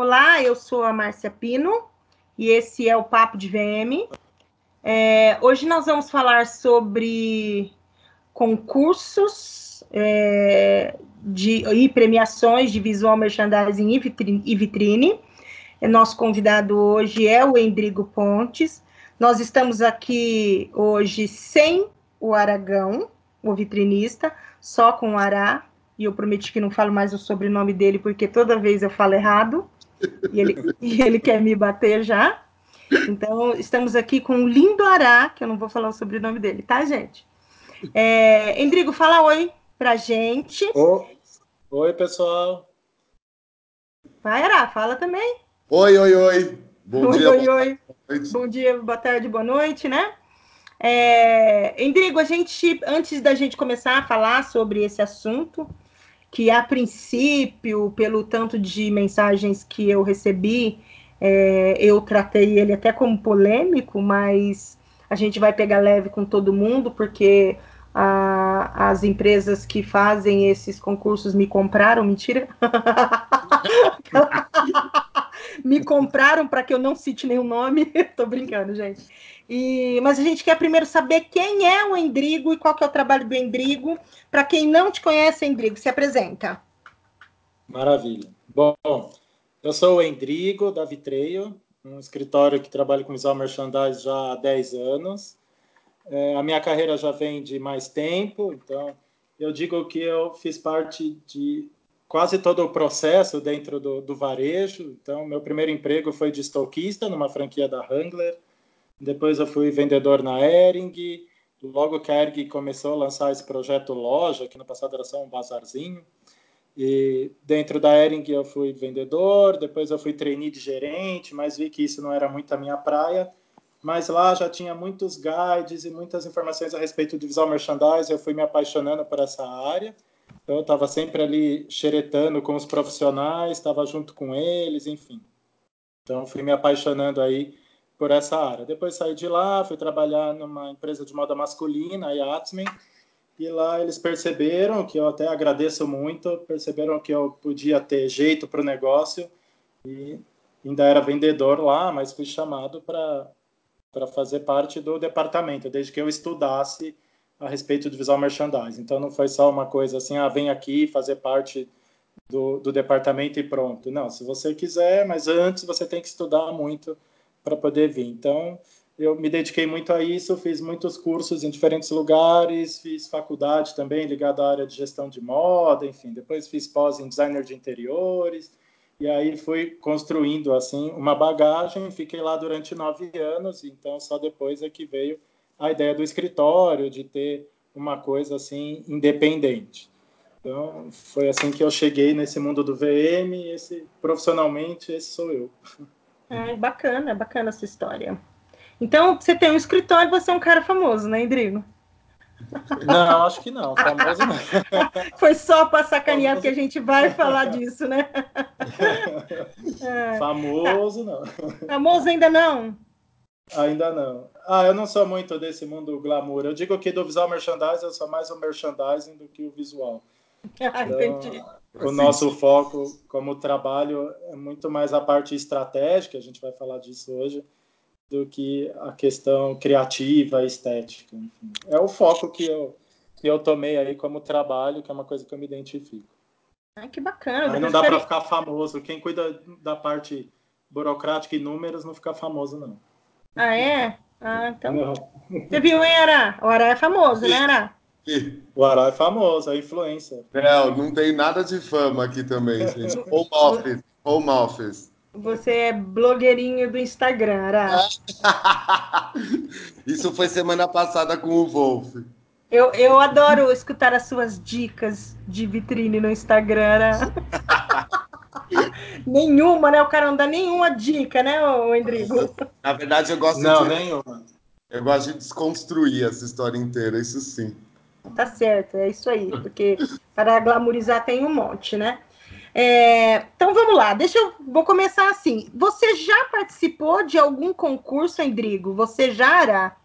Olá, eu sou a Márcia Pino e esse é o Papo de VM. É, hoje nós vamos falar sobre concursos é, de, e premiações de visual merchandising e vitrine, e vitrine. Nosso convidado hoje é o Endrigo Pontes. Nós estamos aqui hoje sem o Aragão, o vitrinista, só com o Ará. E eu prometi que não falo mais o sobrenome dele, porque toda vez eu falo errado e ele, e ele quer me bater já. Então, estamos aqui com o lindo Ará, que eu não vou falar o sobrenome dele, tá, gente? É, Endrigo, fala oi pra gente. oi, pessoal. Vai, Ará, fala também. Oi, oi, oi. Bom oi, dia. Oi, oi. Bom dia, boa tarde, boa noite, né? É, Endrigo, a gente, antes da gente começar a falar sobre esse assunto, que a princípio, pelo tanto de mensagens que eu recebi, é, eu tratei ele até como polêmico, mas a gente vai pegar leve com todo mundo, porque a, as empresas que fazem esses concursos me compraram, mentira. me compraram para que eu não cite nenhum nome. Tô brincando, gente. E, mas a gente quer primeiro saber quem é o Endrigo e qual que é o trabalho do Endrigo. Para quem não te conhece, Endrigo, se apresenta. Maravilha. Bom, eu sou o Endrigo, da Vitreio, um escritório que trabalha com visual merchandise já há 10 anos. É, a minha carreira já vem de mais tempo, então eu digo que eu fiz parte de quase todo o processo dentro do, do varejo. Então, meu primeiro emprego foi de estoquista numa franquia da Wrangler. Depois eu fui vendedor na Ering. Logo que a Ering começou a lançar esse projeto loja, que no passado era só um bazarzinho. E dentro da Ering eu fui vendedor, depois eu fui trainee de gerente, mas vi que isso não era muito a minha praia. Mas lá já tinha muitos guides e muitas informações a respeito do visual merchandising, eu fui me apaixonando por essa área. Então eu estava sempre ali xeretando com os profissionais, estava junto com eles, enfim. Então fui me apaixonando aí por essa área. Depois saí de lá, fui trabalhar numa empresa de moda masculina, a Yatsman, e lá eles perceberam, que eu até agradeço muito, perceberam que eu podia ter jeito para o negócio e ainda era vendedor lá, mas fui chamado para para fazer parte do departamento, desde que eu estudasse a respeito do visual merchandising. Então não foi só uma coisa assim, ah, vem aqui fazer parte do, do departamento e pronto. Não, se você quiser, mas antes você tem que estudar muito para poder vir. Então, eu me dediquei muito a isso, fiz muitos cursos em diferentes lugares, fiz faculdade também ligada à área de gestão de moda, enfim, depois fiz pós em designer de interiores, e aí fui construindo, assim, uma bagagem, fiquei lá durante nove anos, então só depois é que veio a ideia do escritório, de ter uma coisa, assim, independente. Então, foi assim que eu cheguei nesse mundo do VM, esse, profissionalmente, esse sou eu. É bacana, bacana essa história. Então, você tem um escritório, você é um cara famoso, né, Rodrigo? Não, acho que não. Famoso não. Foi só para sacanear, famoso... porque a gente vai falar disso, né? É. Famoso não. Famoso ainda não? Ainda não. Ah, eu não sou muito desse mundo glamour. Eu digo que do visual merchandising eu sou mais o merchandising do que o visual. Ah, então, entendi. O nosso foco como trabalho é muito mais a parte estratégica, a gente vai falar disso hoje, do que a questão criativa, estética. Enfim. É o foco que eu, que eu tomei aí como trabalho, que é uma coisa que eu me identifico. Ah, que bacana. Mas não dá para ficar famoso. Quem cuida da parte burocrática e números não fica famoso, não. Ah, é? Ah, então. Não. Você viu, hein, Ará? O Ará é famoso, né, Ará? O Ará é famoso, é influencer. Não, não tem nada de fama aqui também, gente. Home office, home office. Você é blogueirinho do Instagram, Ará. Isso foi semana passada com o Wolf. Eu, eu adoro escutar as suas dicas de vitrine no Instagram, Ará. nenhuma, né? O cara não dá nenhuma dica, né, o Endrigo? Na verdade, eu gosto não, de... nenhuma. Eu gosto de desconstruir essa história inteira, isso sim. Tá certo, é isso aí, porque para glamorizar tem um monte, né? É, então vamos lá, deixa eu vou começar assim. Você já participou de algum concurso, Endrigo? Você já era?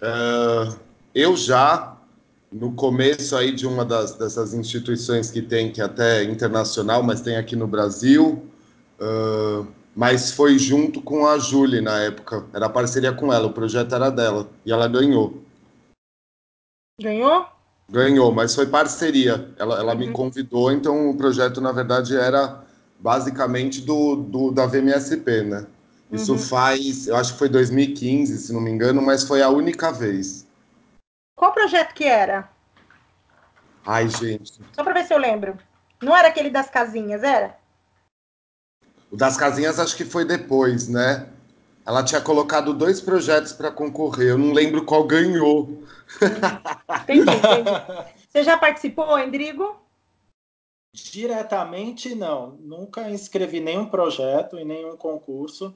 Uh, eu já. No começo aí de uma das, dessas instituições que tem, que é até internacional, mas tem aqui no Brasil, uh, mas foi junto com a Julie na época, era parceria com ela, o projeto era dela, e ela ganhou. Ganhou? Ganhou, mas foi parceria, ela, ela uhum. me convidou, então o projeto, na verdade, era basicamente do, do da VMSP, né? Isso uhum. faz, eu acho que foi 2015, se não me engano, mas foi a única vez. Qual projeto que era? Ai, gente. Só para ver se eu lembro. Não era aquele das casinhas, era? O das casinhas acho que foi depois, né? Ela tinha colocado dois projetos para concorrer. Eu não lembro qual ganhou. Entendi, entendi. Você já participou, Endrigo? Diretamente, não. Nunca inscrevi nenhum projeto e nenhum concurso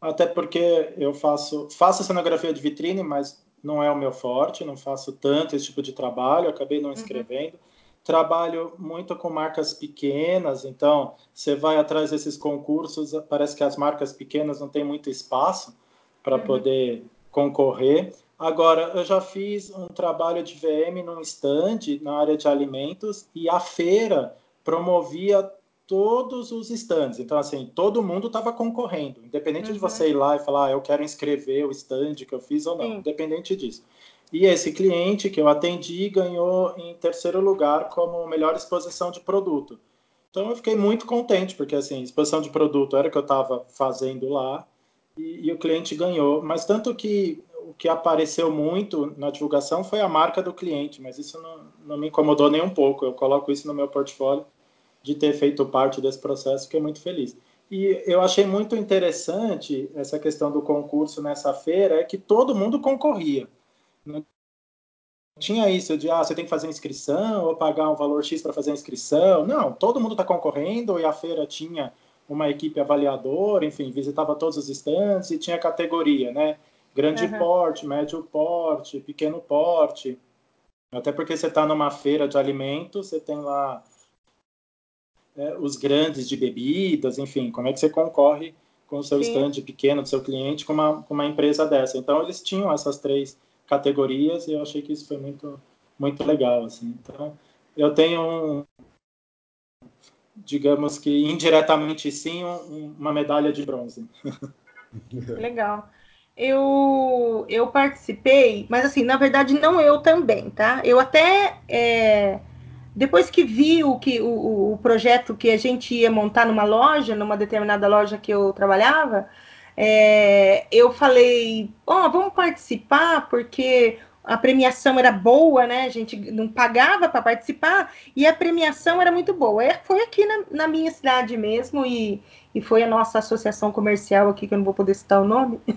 até porque eu faço, faço cenografia de vitrine, mas não é o meu forte, não faço tanto esse tipo de trabalho, acabei não uhum. escrevendo. Uhum. Trabalho muito com marcas pequenas, então você vai atrás desses concursos, parece que as marcas pequenas não têm muito espaço para uhum. poder concorrer. Agora, eu já fiz um trabalho de VM num stand na área de alimentos e a feira promovia todos os stands. Então, assim, todo mundo estava concorrendo, independente uhum. de você ir lá e falar, ah, eu quero inscrever o stand que eu fiz ou não, Sim. independente disso. E esse cliente que eu atendi ganhou em terceiro lugar como melhor exposição de produto. Então, eu fiquei muito contente, porque, assim, exposição de produto era o que eu estava fazendo lá e, e o cliente ganhou. Mas tanto que o que apareceu muito na divulgação foi a marca do cliente, mas isso não, não me incomodou nem um pouco. Eu coloco isso no meu portfólio de ter feito parte desse processo, fiquei muito feliz. E eu achei muito interessante essa questão do concurso nessa feira, é que todo mundo concorria. Não tinha isso de, ah, você tem que fazer inscrição ou pagar um valor X para fazer a inscrição. Não, todo mundo está concorrendo e a feira tinha uma equipe avaliadora, enfim, visitava todos os estantes e tinha categoria, né? Grande uhum. porte, médio porte, pequeno porte. Até porque você está numa feira de alimentos, você tem lá é, os grandes de bebidas, enfim, como é que você concorre com o seu Sim. stand pequeno do seu cliente com uma, com uma empresa dessa. Então, eles tinham essas três categorias e eu achei que isso foi muito, muito legal, assim. Então, eu tenho um, digamos que indiretamente sim, um, uma medalha de bronze. Legal. Eu, eu participei, mas assim, na verdade não eu também, tá? Eu até é, depois que vi o, que, o, o, projeto que a gente ia montar numa loja, numa determinada loja que eu trabalhava, é, eu falei, ó, oh, vamos participar, porque a premiação era boa, né? A gente não pagava para participar e a premiação era muito boa. É, foi aqui na, na, minha cidade mesmo e, e foi a nossa associação comercial aqui, que eu não vou poder citar o nome.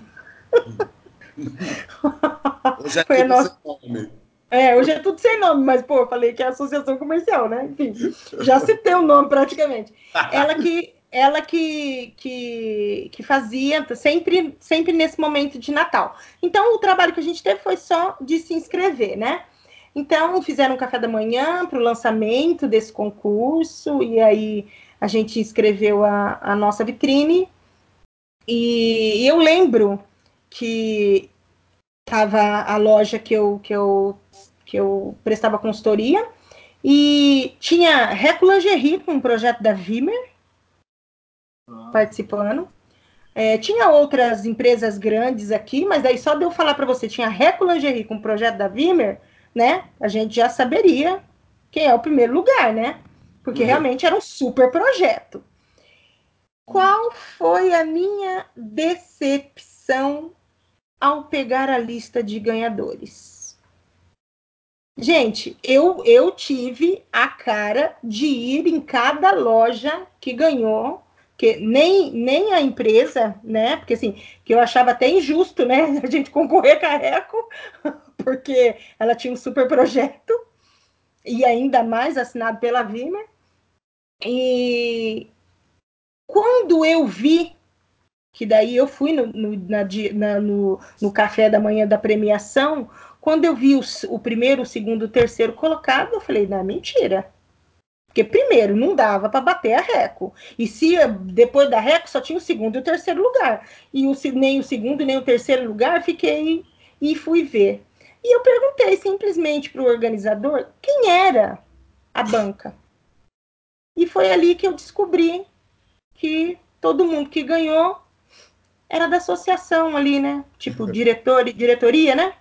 É foi a nossa... nome. É, hoje é tudo sem nome, mas, pô, falei que é associação comercial, né? Enfim, já citei o nome praticamente. Ela que ela que, que, que fazia sempre, sempre nesse momento de Natal. Então, o trabalho que a gente teve foi só de se inscrever, né? Então, fizeram um café da manhã para o lançamento desse concurso, e aí a gente inscreveu a, a nossa vitrine. E, e eu lembro que estava a loja que eu, que eu que eu prestava consultoria, e tinha com um projeto da Vimer ah. participando. É, tinha outras empresas grandes aqui, mas daí só de eu falar para você, tinha Reco Lingerie com o projeto da Vimer, né? A gente já saberia quem é o primeiro lugar, né? Porque uhum. realmente era um super projeto. Qual foi a minha decepção ao pegar a lista de ganhadores? Gente, eu, eu tive a cara de ir em cada loja que ganhou, que nem, nem a empresa, né? Porque assim, que eu achava até injusto, né? A gente concorrer com a porque ela tinha um super projeto, e ainda mais assinado pela Vimer. E quando eu vi que daí eu fui no, no, na, no, no café da manhã da premiação, quando eu vi o, o primeiro, o segundo, o terceiro colocado, eu falei, não, mentira. Porque primeiro não dava para bater a Reco. E se depois da Reco só tinha o segundo e o terceiro lugar. E o, nem o segundo nem o terceiro lugar fiquei e fui ver. E eu perguntei simplesmente para o organizador quem era a banca. E foi ali que eu descobri que todo mundo que ganhou era da associação ali, né? Tipo, diretor e diretoria, né?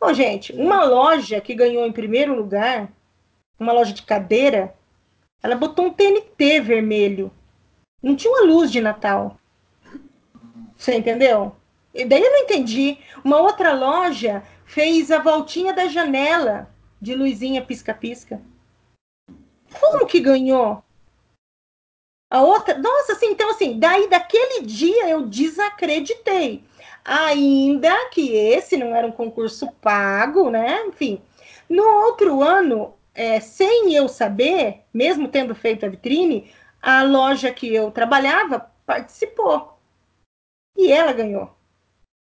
Bom, gente, uma loja que ganhou em primeiro lugar, uma loja de cadeira, ela botou um TNT vermelho. Não tinha uma luz de Natal. Você entendeu? E daí eu não entendi. Uma outra loja fez a voltinha da janela de luzinha pisca-pisca. Como que ganhou? A outra, nossa, assim, então assim, daí daquele dia eu desacreditei. Ainda que esse não era um concurso pago, né? Enfim, no outro ano, é, sem eu saber, mesmo tendo feito a vitrine, a loja que eu trabalhava participou. E ela ganhou.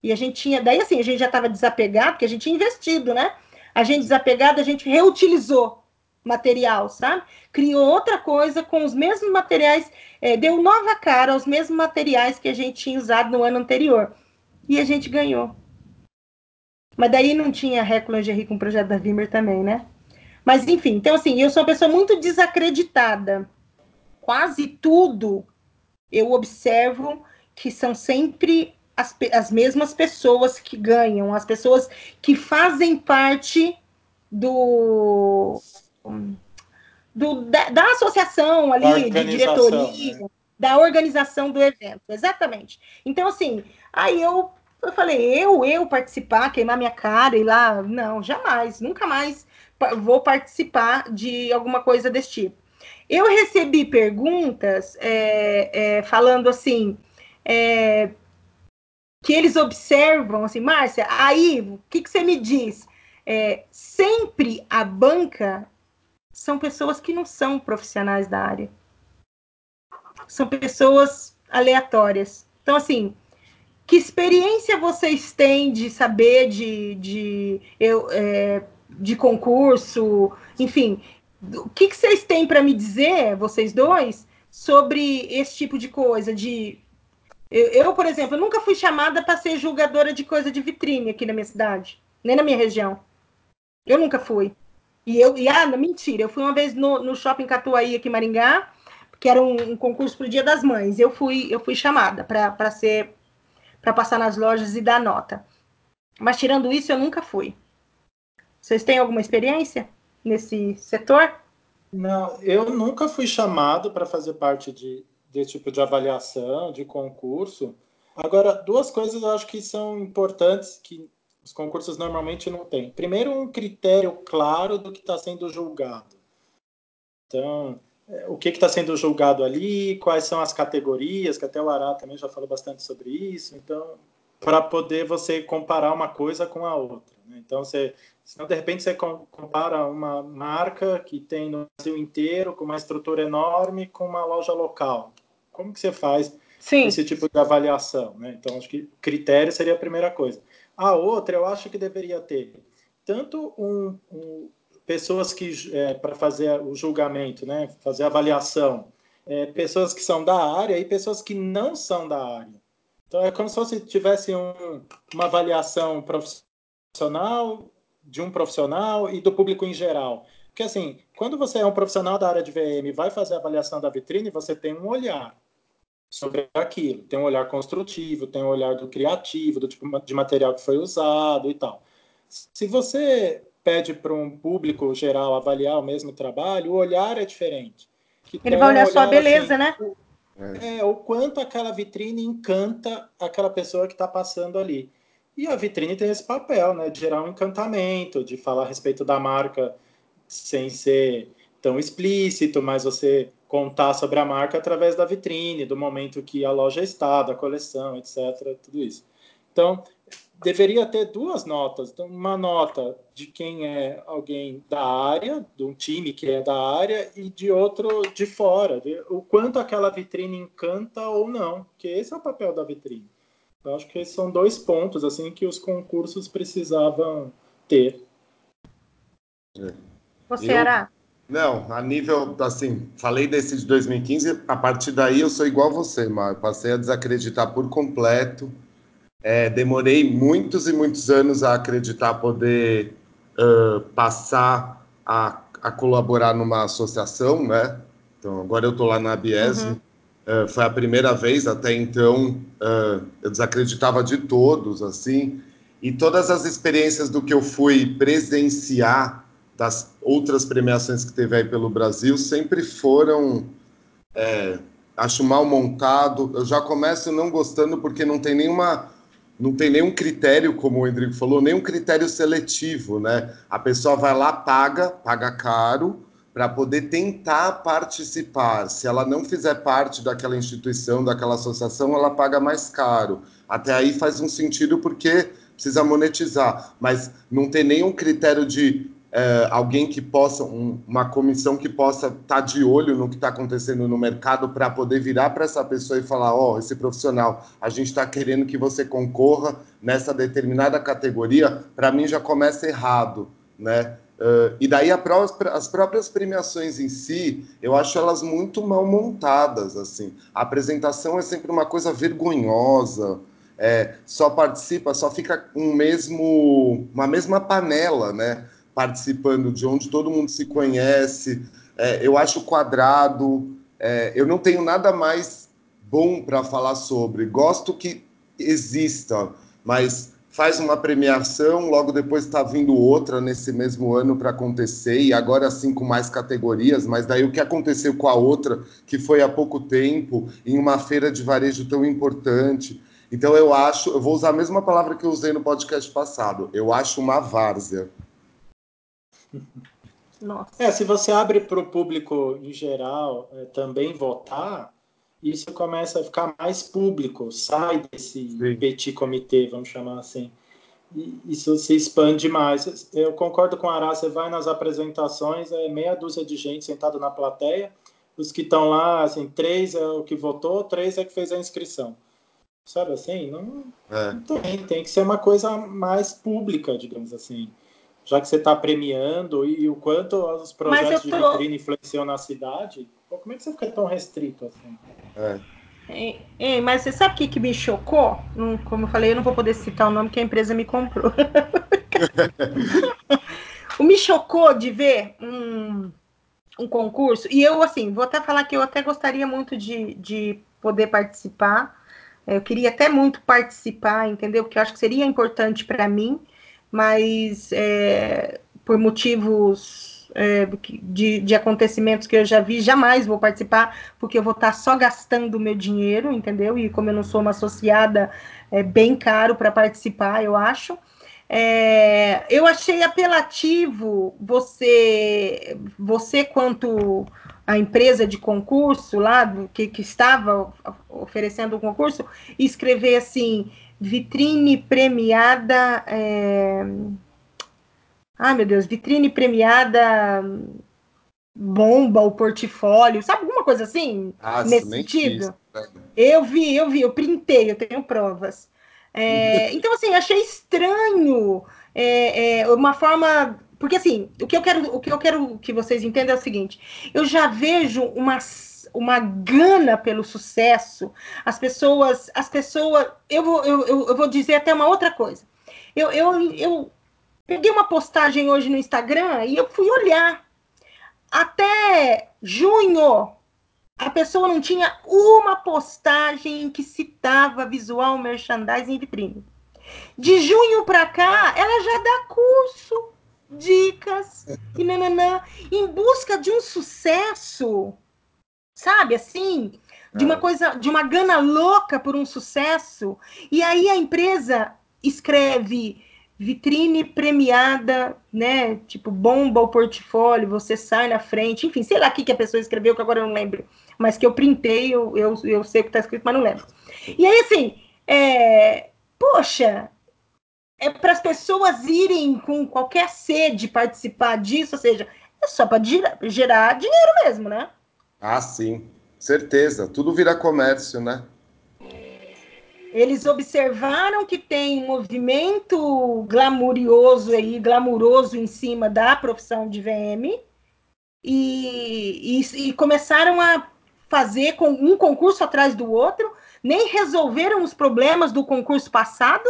E a gente tinha, daí assim, a gente já estava desapegado, porque a gente tinha investido, né? A gente desapegado, a gente reutilizou material, sabe? Criou outra coisa com os mesmos materiais, é, deu nova cara aos mesmos materiais que a gente tinha usado no ano anterior. E a gente ganhou. Mas daí não tinha Reco Lingerie com o projeto da Vimer também, né? Mas enfim, então assim, eu sou uma pessoa muito desacreditada. Quase tudo eu observo que são sempre as, as mesmas pessoas que ganham, as pessoas que fazem parte do do, da, da, associação ali, de diretoria, né? da organização do evento, exatamente. Então, assim, aí eu, eu falei, eu, eu participar, queimar minha cara e lá, não, jamais, nunca mais vou participar de alguma coisa desse tipo. Eu recebi perguntas é, é, falando assim, é, que eles observam, assim, Márcia, aí, o que, que você me diz? É, sempre a banca são pessoas que não são profissionais da área. São pessoas aleatórias. Então, assim, que experiência vocês têm de saber de, de, eu, é, de concurso? Enfim, o que, que vocês têm para me dizer, vocês dois, sobre esse tipo de coisa? De eu, eu por exemplo, nunca fui chamada para ser julgadora de coisa de vitrine aqui na minha cidade, nem na minha região. Eu nunca fui. E eu, e ah, mentira, eu fui uma vez no, no shopping Catuaí aqui em Maringá, que era um, um concurso para o Dia das Mães. Eu fui, eu fui chamada para ser para passar nas lojas e dar nota. Mas tirando isso, eu nunca fui. Vocês têm alguma experiência nesse setor? Não, eu nunca fui chamado para fazer parte de, desse tipo de avaliação, de concurso. Agora, duas coisas eu acho que são importantes que os concursos normalmente não têm. Primeiro, um critério claro do que está sendo julgado. Então, o que está sendo julgado ali, quais são as categorias, que até o Ará também já falou bastante sobre isso. Então, para poder você comparar uma coisa com a outra. Né? Então, você, senão, de repente, você compara uma marca que tem no Brasil inteiro, com uma estrutura enorme, com uma loja local. Como que você faz Sim. esse tipo de avaliação? Né? Então, acho que critério seria a primeira coisa. A outra, eu acho que deveria ter tanto um, um pessoas que é, para fazer o julgamento, né, fazer avaliação, é, pessoas que são da área e pessoas que não são da área. Então é como se você tivesse um, uma avaliação profissional de um profissional e do público em geral. Porque assim, quando você é um profissional da área de VM vai fazer a avaliação da vitrine, você tem um olhar sobre aquilo. Tem um olhar construtivo, tem um olhar do criativo, do tipo de material que foi usado e tal. Se você pede para um público geral avaliar o mesmo trabalho, o olhar é diferente. Ele vai olhar, um só a beleza, assim, né? O, é, o quanto aquela vitrine encanta aquela pessoa que está passando ali. E a vitrine tem esse papel, né? De gerar um encantamento, de falar a respeito da marca sem ser tão explícito, mas você contar sobre a marca através da vitrine, do momento que a loja está, da coleção, etc. Tudo isso. Então, deveria ter duas notas. Então, uma nota de quem é alguém da área, de um time que é da área, e de outro de fora, de o quanto aquela vitrine encanta ou não, que esse é o papel da vitrine. Eu acho que esses são dois pontos assim que os concursos precisavam ter. Você, Ará? Não, a nível, assim, falei desse de 2015, a partir daí eu sou igual você, Mar. Passei a desacreditar por completo. É, demorei muitos e muitos anos a acreditar poder uh, passar a, a, colaborar numa associação, né? Então, agora eu estou lá na Bies. Uhum. Uh, foi a primeira vez, até então uh, eu desacreditava de todos, assim. E todas as experiências do que eu fui presenciar das outras premiações que teve aí pelo Brasil sempre foram, é, acho mal montado. Eu já começo não gostando porque não tem nenhuma não tem nenhum critério, como o Rodrigo falou, nenhum critério seletivo, né? A pessoa vai lá, paga, paga caro, para poder tentar participar. Se ela não fizer parte daquela instituição, daquela associação, ela paga mais caro. Até aí faz um sentido porque precisa monetizar, mas não tem nenhum critério de é, alguém que possa, um, uma comissão que possa estar tá de olho no que está acontecendo no mercado para poder virar para essa pessoa e falar: ó, oh, esse profissional, a gente está querendo que você concorra nessa determinada categoria, para mim já começa errado, né? Uh, e daí pró as próprias premiações em si, eu acho elas muito mal montadas, assim. A apresentação é sempre uma coisa vergonhosa, é, só participa, só fica um mesmo, uma mesma panela, né? Participando, de onde todo mundo se conhece. É, eu acho quadrado. É, eu não tenho nada mais bom para falar sobre. Gosto que exista, mas faz uma premiação, logo depois está vindo outra nesse mesmo ano para acontecer, e agora sim com mais categorias, mas daí o que aconteceu com a outra, que foi há pouco tempo, em uma feira de varejo tão importante. Então eu acho, eu vou usar a mesma palavra que eu usei no podcast passado, eu acho uma várzea. Nossa. É, se você abre para o público em geral é, também votar, isso começa a ficar mais público, sai desse Sim. petit comitê, vamos chamar assim. E isso se expande mais. Eu concordo com a Ará, você vai nas apresentações, é meia dúzia de gente sentada na plateia, os que estão lá, assim, três é o que votou, três é que fez a inscrição. Sabe assim? Não, é. não tem, tem que ser uma coisa mais pública, digamos assim já que você está premiando e o quanto os projetos tô... de vitrine influenciam na cidade, como é que você fica tão restrito assim? É. Ei, ei, mas você sabe o que, que me chocou? como eu falei, eu não vou poder citar o nome que a empresa me comprou. o me chocou de ver um, um concurso, e eu, assim, vou até falar que eu até gostaria muito de, de poder participar. Eu queria até muito participar, entendeu? Porque eu acho que seria importante para mim mas é, por motivos é, de, de, acontecimentos que eu já vi, jamais vou participar, porque eu vou estar só gastando o meu dinheiro, entendeu? E como eu não sou uma associada, é bem caro para participar, eu acho. É, eu achei apelativo você, você quanto a empresa de concurso lá, que, que estava oferecendo o concurso, escrever assim, vitrine premiada. É... Ai, meu Deus, vitrine premiada bomba o portfólio, sabe alguma coisa assim? Ah, nesse sentido? Eu vi, eu vi, eu printei, eu tenho provas. É, então, assim, achei estranho é, é, uma forma. Porque assim, o que eu quero, o que eu quero que vocês entendam é o seguinte: eu já vejo uma uma gana pelo sucesso. As pessoas, as pessoas, eu vou, eu, eu, vou dizer até uma outra coisa. Eu, eu, eu peguei uma postagem hoje no Instagram e eu fui olhar. Até junho, a pessoa não tinha uma postagem que citava visual merchandising em vitrine. De junho para cá, ela já dá curso, dicas e nananã, em busca de um sucesso sabe assim? De uma é. coisa, de uma gana louca por um sucesso. E aí a empresa escreve vitrine premiada, né? Tipo, bomba o portfólio, você sai na frente, enfim, sei lá o que a pessoa escreveu, que agora eu não lembro, mas que eu printei, eu, eu, eu sei o que está escrito, mas não lembro. E aí, assim, é, poxa, é para as pessoas irem com qualquer sede participar disso, ou seja, é só para gerar dinheiro mesmo, né? Ah, sim, certeza. Tudo vira comércio, né? Eles observaram que tem um movimento glamurioso aí, glamuroso em cima da profissão de VM e, e, e começaram a fazer com um concurso atrás do outro, nem resolveram os problemas do concurso passado,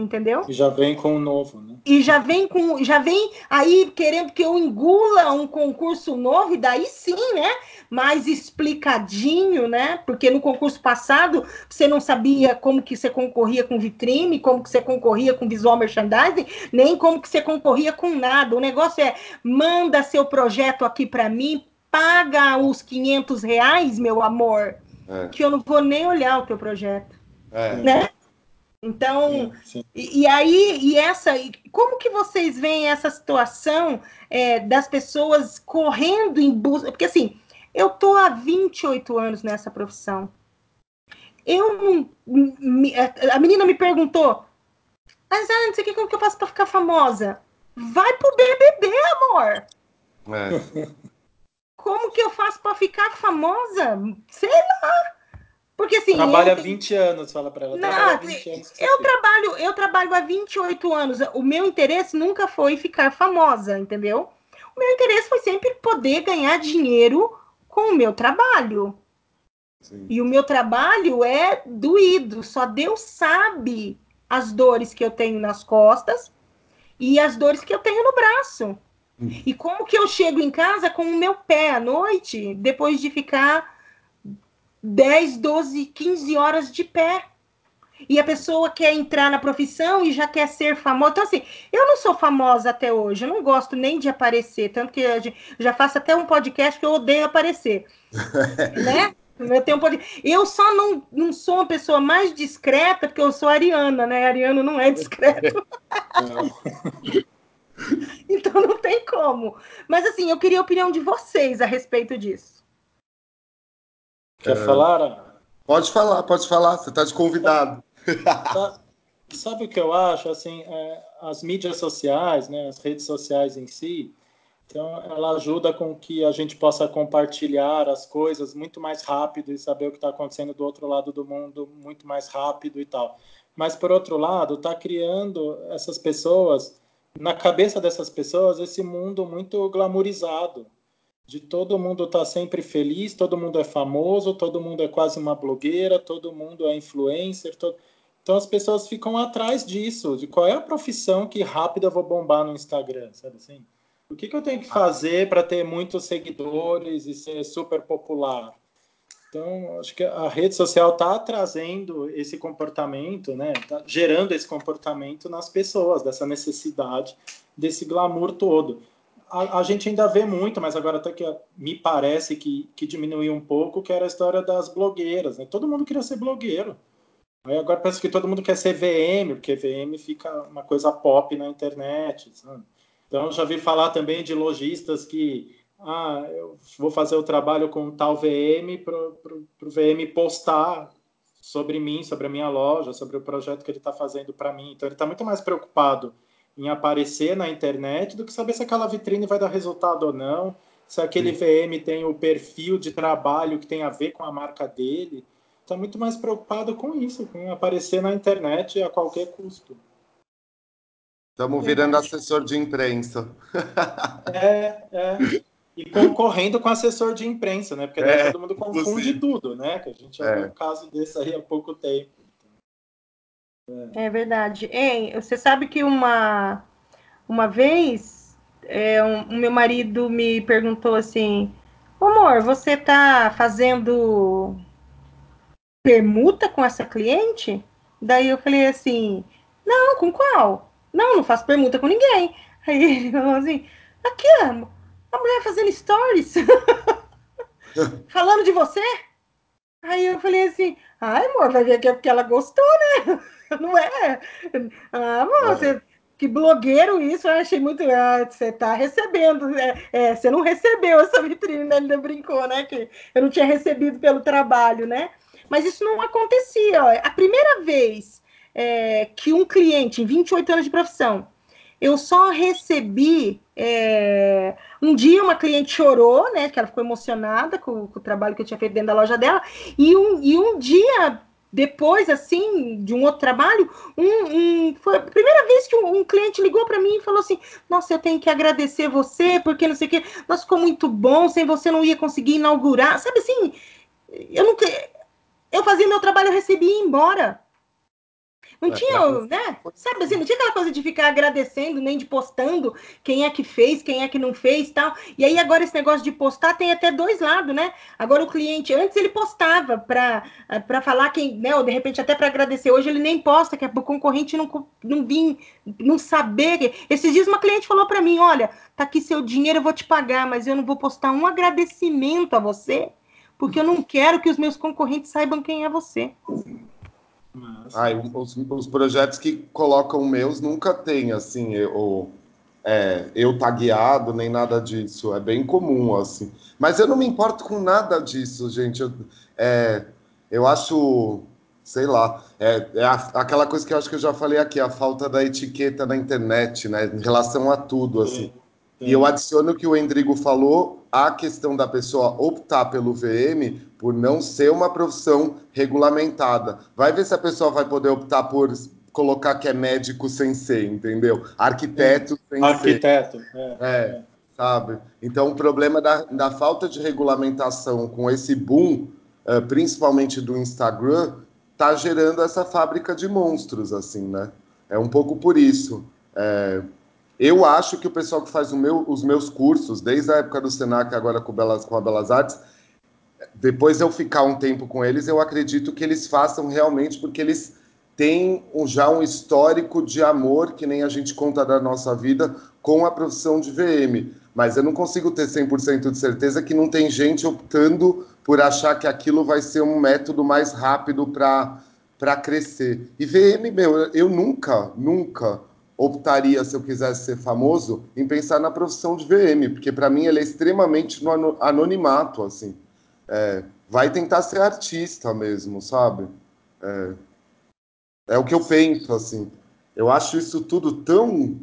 entendeu? E já vem com o novo, né? E já vem com, já vem aí querendo que eu engula um concurso novo, e daí sim, né? Mais explicadinho, né? Porque no concurso passado você não sabia como que você concorria com vitrine, como que você concorria com visual merchandising, nem como que você concorria com nada. O negócio é manda seu projeto aqui para mim, paga os 500 reais, meu amor, é. que eu não vou nem olhar o teu projeto, é. né? Então, sim, sim. E, e, aí, e essa, como que vocês veem essa situação é, das pessoas correndo em busca? Porque assim, eu tô há 28 anos nessa profissão. Eu não. Me, a menina me perguntou, mas ah, não sei o que, como que eu faço para ficar famosa? Vai pro BBB, amor! É. Como que eu faço para ficar famosa? Sei lá. Porque assim. Trabalha há 20 anos, fala para ela. Não, anos eu trabalho, eu trabalho há 28 anos. O meu interesse nunca foi ficar famosa, entendeu? O meu interesse foi sempre poder ganhar dinheiro com o meu trabalho. Sim. E o meu trabalho é doído, só Deus sabe as dores que eu tenho nas costas e as dores que eu tenho no braço. Hum. E como que eu chego em casa com o meu pé à noite, depois de ficar 10, 12, 15 horas de pé. E a pessoa quer entrar na profissão e já quer ser famosa. Então, assim, eu não sou famosa até hoje, eu não gosto nem de aparecer, tanto que eu já faço até um podcast que eu odeio aparecer. né? Eu, tenho um podcast... eu só não, não sou uma pessoa mais discreta porque eu sou ariana, né? Ariano não é discreto. então não tem como. Mas assim, eu queria a opinião de vocês a respeito disso. Quer é... falar? Pode falar, pode falar. Você está de convidado. Tá, sabe o que eu acho? Assim, é, as mídias sociais, né, as redes sociais em si, então ela ajuda com que a gente possa compartilhar as coisas muito mais rápido e saber o que está acontecendo do outro lado do mundo muito mais rápido e tal. Mas por outro lado, está criando essas pessoas na cabeça dessas pessoas esse mundo muito glamourizado, de todo mundo estar tá sempre feliz, todo mundo é famoso, todo mundo é quase uma blogueira, todo mundo é influencer. Todo... Então as pessoas ficam atrás disso, de qual é a profissão que rápido eu vou bombar no Instagram, sabe assim? O que, que eu tenho que fazer para ter muitos seguidores e ser super popular? Então, acho que a rede social está trazendo esse comportamento, né? Tá gerando esse comportamento nas pessoas, dessa necessidade, desse glamour todo a, a, gente ainda vê muito, mas agora até que me parece que, que diminuiu um pouco, que era a história das blogueiras. Né? Todo mundo queria ser blogueiro. Aí agora parece que todo mundo quer ser VM, porque VM fica uma coisa pop na internet. Sabe? Então já vi falar também de lojistas que ah, eu vou fazer o trabalho com tal VM para o VM postar sobre mim, sobre a minha loja, sobre o projeto que ele está fazendo para mim. Então ele está muito mais preocupado em aparecer na internet do que saber se aquela vitrine vai dar resultado ou não, se aquele Sim. VM tem o perfil de trabalho que tem a ver com a marca dele. Está muito mais preocupado com isso, com aparecer na internet a qualquer custo. Estamos virando assessor de imprensa. É, é. E concorrendo com assessor de imprensa, né? Porque é, todo mundo confunde tudo, né? Que a gente já é. viu um caso desse aí há pouco tempo. É verdade. Hein, você sabe que uma, uma vez é, um, o meu marido me perguntou assim: amor, você tá fazendo permuta com essa cliente? Daí eu falei assim: não, com qual? Não, não faço permuta com ninguém. Aí ele falou assim: aqui, a mulher fazendo stories, falando de você. Aí eu falei assim: ai, amor, vai ver que é porque ela gostou, né? Não é? Ah, mano, é. você, que blogueiro isso, eu achei muito. Ah, você tá recebendo. É, é, você não recebeu essa vitrine, né? Ele brincou, né? Que eu não tinha recebido pelo trabalho, né? Mas isso não acontecia. Ó. A primeira vez é, que um cliente, em 28 anos de profissão, eu só recebi. É, um dia uma cliente chorou, né? Que ela ficou emocionada com, com, o trabalho que eu tinha feito dentro da loja dela. E um, e um dia depois, assim, de um outro trabalho, um, um, foi a primeira vez que um, um cliente ligou para mim e falou assim: Nossa, eu tenho que agradecer você, porque não sei o quê, nossa, ficou muito bom, sem você não ia conseguir inaugurar, sabe assim? eu nunca. Eu fazia meu trabalho, eu recebia e ia embora. Não é, tinha, né? Sabe assim, não tinha aquela coisa de ficar agradecendo, nem de postando quem é que fez, quem é que não fez tal. E aí agora esse negócio de postar tem até dois lados, né? Agora o cliente, antes ele postava para falar quem, né? Ou de repente até para agradecer. Hoje ele nem posta, que é o concorrente não, não vir, não saber. Esses dias uma cliente falou para mim: olha, tá aqui seu dinheiro, eu vou te pagar, mas eu não vou postar um agradecimento a você, porque eu não quero que os meus concorrentes saibam quem é você. Ai, os, os, projetos que colocam meus nunca tem, assim, eu, é, eu tagueado, nem nada disso. É bem comum, assim. Mas eu não me importo com nada disso, gente. Eu, é, eu acho, sei lá, é, é a, aquela coisa que eu acho que eu já falei aqui, a falta da etiqueta na internet, né, em relação a tudo, assim. E eu adiciono o que o Endrigo falou, a questão da pessoa optar pelo VM por não ser uma profissão regulamentada. Vai ver se a pessoa vai poder optar por colocar que é médico sem ser, entendeu? Arquiteto é. sem Arquiteto, ser. É, é, sabe? Então, o problema da, da falta de regulamentação com esse boom, uh, principalmente do Instagram, tá gerando essa fábrica de monstros, assim, né? É um pouco por isso. É, eu acho que o pessoal que faz meu, os meus cursos, desde a época do Senac, agora com, Belas, com a Belas Artes, depois eu ficar um tempo com eles, eu acredito que eles façam realmente porque eles têm já um histórico de amor, que nem a gente conta da nossa vida, com a profissão de VM. Mas eu não consigo ter 100% de certeza que não tem gente optando por achar que aquilo vai ser um método mais rápido para crescer. E VM, meu, eu nunca, nunca optaria, se eu quisesse ser famoso, em pensar na profissão de VM, porque para mim ele é extremamente no anonimato, assim. É, vai tentar ser artista mesmo, sabe? É, é o que eu penso, assim. Eu acho isso tudo tão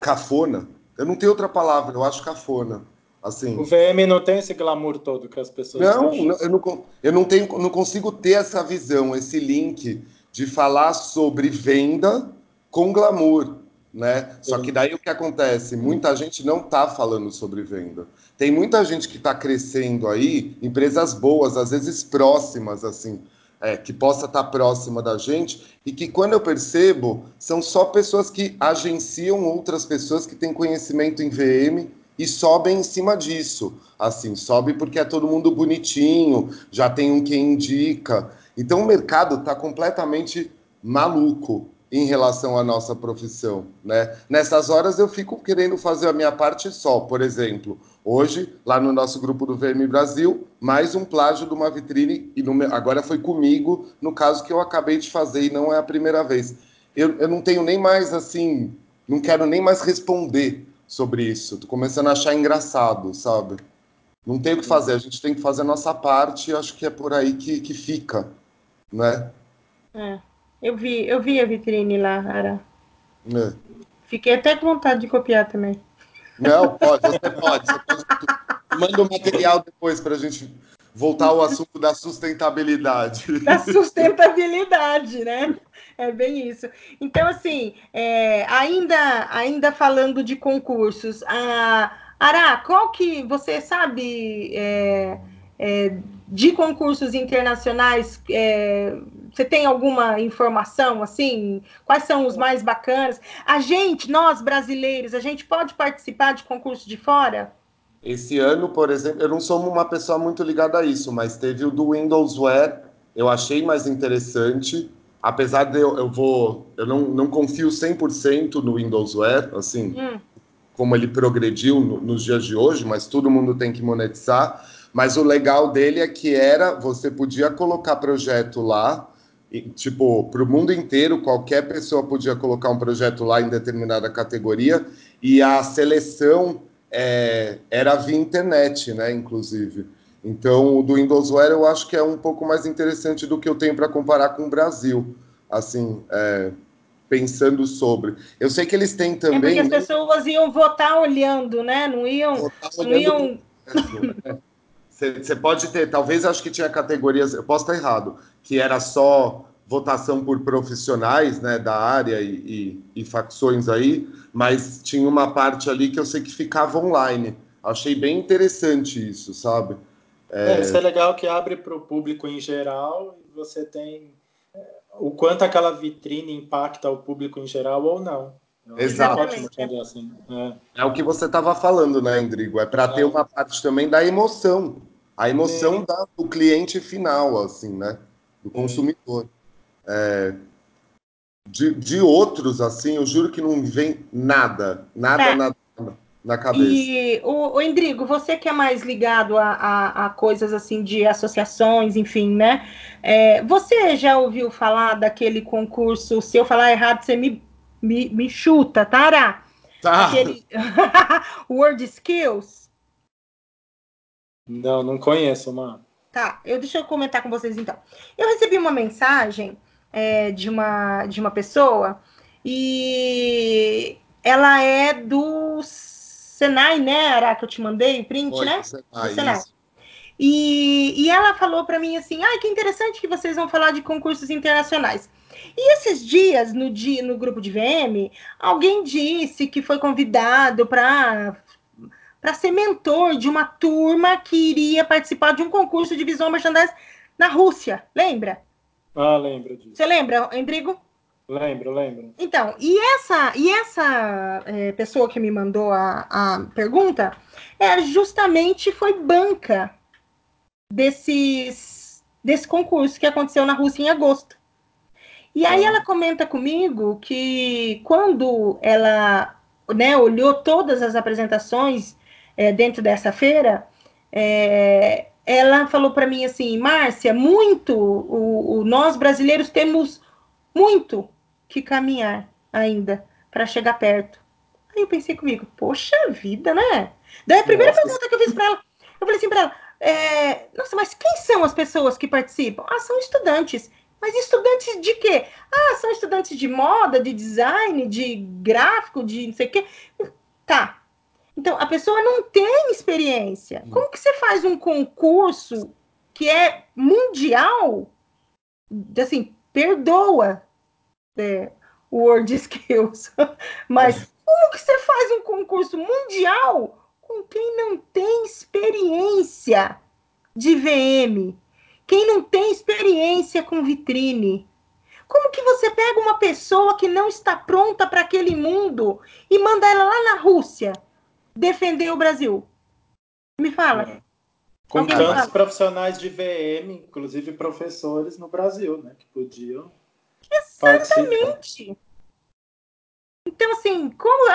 cafona. Eu não tenho outra palavra, eu acho cafona. Assim, o VM não tem esse glamour todo que as pessoas não, não eu não eu não tenho não consigo ter essa visão esse link de falar sobre venda com glamour, né? Só que daí o que acontece? Muita gente não está falando sobre venda. Tem muita gente que está crescendo aí, empresas boas, às vezes próximas, assim, é, que possa estar tá próxima da gente, e que quando eu percebo, são só pessoas que agenciam outras pessoas que têm conhecimento em VM e sobem em cima disso. Assim, sobe porque é todo mundo bonitinho, já tem um quem indica. Então o mercado está completamente maluco em relação à nossa profissão, né? Nessas horas eu fico querendo fazer a minha parte só, por exemplo, hoje lá no nosso grupo do VM Brasil, mais um plágio de uma vitrine e no, agora foi comigo, no caso que eu acabei de fazer e não é a primeira vez. Eu, eu não tenho nem mais assim, não quero nem mais responder sobre isso. Tô começando a achar engraçado, sabe? Não tem o que fazer, a gente tem que fazer a nossa parte, e acho que é por aí que, que fica, né? É. Eu vi, eu vi a vitrine lá, Ara. É. Fiquei até com vontade de copiar também. Não, pode, você pode. Você pode Manda o material depois para a gente voltar ao assunto da sustentabilidade. Da sustentabilidade, né? É bem isso. Então, assim, é, ainda, ainda falando de concursos, a Ara, qual que você sabe é, é, de concursos internacionais? É, você tem alguma informação assim? Quais são os mais bacanas? A gente, nós brasileiros, a gente pode participar de concurso de fora? Esse ano, por exemplo, eu não sou uma pessoa muito ligada a isso, mas teve o do Windowsware, eu achei mais interessante. Apesar de eu, eu vou, eu não, não confio 100% no Windowsware, assim, hum. como ele progrediu no, nos dias de hoje, mas todo mundo tem que monetizar. Mas o legal dele é que era, você podia colocar projeto lá, tipo, para o mundo inteiro, qualquer pessoa podia colocar um projeto lá em determinada categoria e a seleção é, era via internet, né, inclusive. Então, o do Windowsware eu acho que é um pouco mais interessante do que eu tenho para comparar com o Brasil, assim, é, pensando sobre. Eu sei que eles têm também... É porque as pessoas iam votar olhando, né, não iam... Não iam... Você pode ter, talvez acho que tinha categorias, eu posso estar errado, que era só votação por profissionais né, da área e, e, e, facções aí, mas tinha uma parte ali que eu sei que ficava online. Achei bem interessante isso, sabe? É, isso é legal que abre para o público em geral e você tem é, o quanto aquela vitrine impacta o público em geral ou não. Exato. Assim. É. é. o que você estava falando, né, Endrigo? É para ter uma parte também da emoção. A emoção da, do cliente final, assim, né? Do consumidor. É, de, de outros, assim, eu juro que não vem nada, nada, é. nada na cabeça. E o, o Endrigo, você que é mais ligado a, a, a coisas assim de associações, enfim, né? É, você já ouviu falar daquele concurso? Se eu falar errado, você me, me, me chuta, Tara? Tá. Aquele Word Skills? Não, não conheço, mano. Tá, eu, deixa eu comentar com vocês então. Eu recebi uma mensagem é, de, uma, de uma pessoa e ela é do Senai, né, Ara, que eu te mandei, print, Foi, né? Senai, do Senai. E, e ela falou para mim assim: ah, que interessante que vocês vão falar de concursos internacionais. E esses dias, no dia no grupo de VM, alguém disse que foi convidado para para ser mentor de uma turma que iria participar de um concurso de visual merchandising na Rússia. Lembra? Ah, lembro disso. Você lembra, Endrigo? Lembro, lembro. Então, e essa, e essa é, pessoa que me mandou a, a pergunta é justamente foi banca desses, desse concurso que aconteceu na Rússia em agosto. E aí ela comenta comigo que quando ela né, olhou todas as apresentações é, dentro dessa feira, é, ela falou para mim assim, Márcia, muito, o, o, nós brasileiros temos muito que caminhar ainda para chegar perto. Aí eu pensei comigo, poxa vida, né? Daí a primeira Nossa. pergunta que eu fiz para ela, eu falei assim para ela, é, nossa, mas quem são as pessoas que participam? Ah, são estudantes. Mas estudantes de quê? Ah, são estudantes de moda, de design, de gráfico, de não sei o quê. Tá. Então, a pessoa não tem experiência. Hum. Como que você faz um concurso que é mundial? Assim, perdoa é, word skills. Mas como que você faz um concurso mundial com quem não tem experiência de VM? Quem não tem experiência com vitrine? Como que você pega uma pessoa que não está pronta para aquele mundo e manda ela lá na Rússia defender o Brasil? Me fala. É. Com tantos profissionais de VM, inclusive professores no Brasil, né, que podiam Exatamente. Então, assim, como.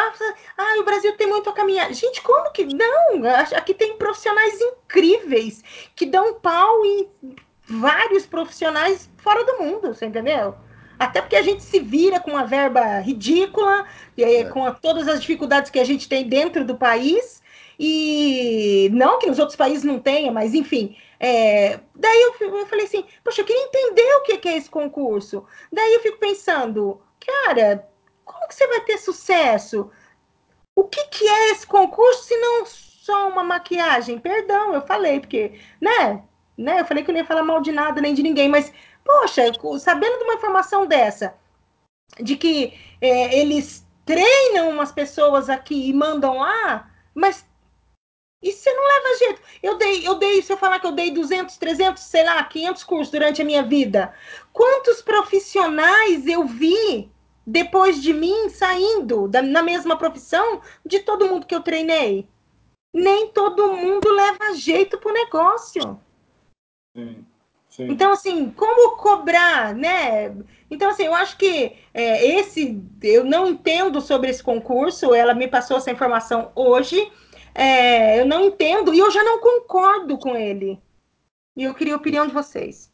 Ah, o Brasil tem muito a caminhar. Gente, como que. Não! Aqui tem profissionais incríveis que dão pau em vários profissionais fora do mundo, você entendeu? Até porque a gente se vira com uma verba ridícula, e é. com todas as dificuldades que a gente tem dentro do país, e não que nos outros países não tenha, mas enfim, é, daí eu, eu, falei assim, poxa, eu queria entender o que, que é esse concurso. Daí eu fico pensando, cara, como que você vai ter sucesso? O que, que é esse concurso se não só uma maquiagem? Perdão, eu falei, porque, né? né? Eu falei que eu não ia falar mal de nada nem de ninguém, mas, poxa, sabendo de uma informação dessa, de que é, eles treinam umas pessoas aqui e mandam lá, mas e você não leva jeito. Eu dei, eu dei, se eu falar que eu dei 200, 300, sei lá, 500 cursos durante a minha vida, quantos profissionais eu vi depois de mim saindo da, na mesma profissão de todo mundo que eu treinei? Nem todo mundo leva jeito pro negócio. Sim, sim. Então, assim, como cobrar, né? Então, assim, eu acho que é, esse. Eu não entendo sobre esse concurso, ela me passou essa informação hoje é, eu não entendo e eu já não concordo com ele. E eu queria a opinião de vocês.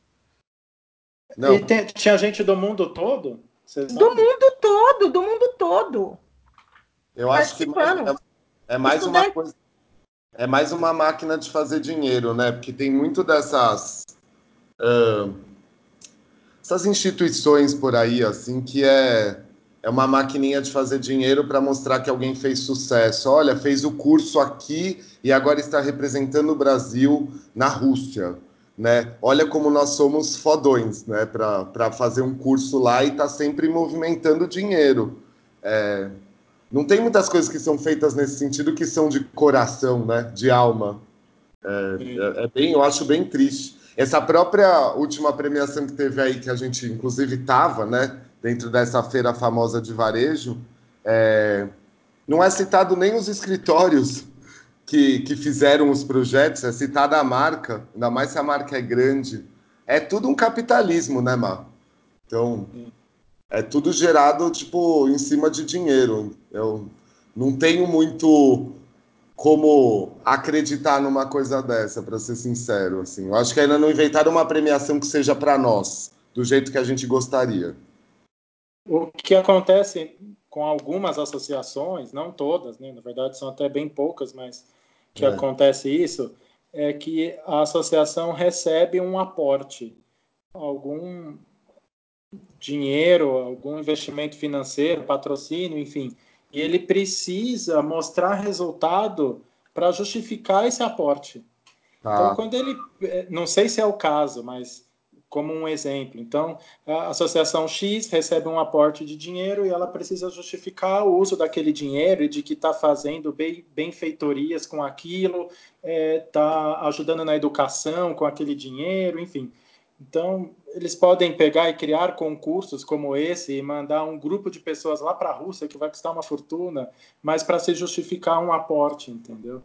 Não. E tem, tinha gente do mundo todo? Do mundo todo, do mundo todo. Eu acho que é, é mais uma coisa. É mais uma máquina de fazer dinheiro, né? Porque tem muito dessas. Uh, essas instituições por aí, assim, que é é uma maquininha de fazer dinheiro para mostrar que alguém fez sucesso. Olha, fez o curso aqui e agora está representando o Brasil na Rússia. Né? Olha como nós somos fodões né? para fazer um curso lá e está sempre movimentando dinheiro. É... Não tem muitas coisas que são feitas nesse sentido que são de coração, né? de alma. É, é, é, bem, eu acho bem triste. Essa própria última premiação que teve aí, que a gente inclusive estava, né, dentro dessa feira famosa de varejo, é, não é citado nem os escritórios que, que fizeram os projetos, é citada a marca, ainda mais se a marca é grande. É tudo um capitalismo, né, Mar? Então, é tudo gerado, tipo, em cima de dinheiro. Eu não tenho muito como acreditar numa coisa dessa, para ser sincero. Assim. Eu acho que ainda não inventaram uma premiação que seja para nós, do jeito que a gente gostaria. O que acontece com algumas associações, não todas, né? na verdade são até bem poucas, mas que é. acontece isso, é que a associação recebe um aporte, algum dinheiro, algum investimento financeiro, patrocínio, enfim, e ele precisa mostrar resultado para justificar esse aporte. Ah. Então, quando ele, é, não sei se é o caso, mas como um exemplo. Então, a associação X recebe um aporte de dinheiro e ela precisa justificar o uso daquele dinheiro e de que está fazendo bem, benfeitorias com aquilo, está é, tá ajudando na educação com aquele dinheiro, enfim. Então, eles podem pegar e criar concursos como esse e mandar um grupo de pessoas lá para a Rússia que vai custar uma fortuna, mas para se justificar um aporte, entendeu?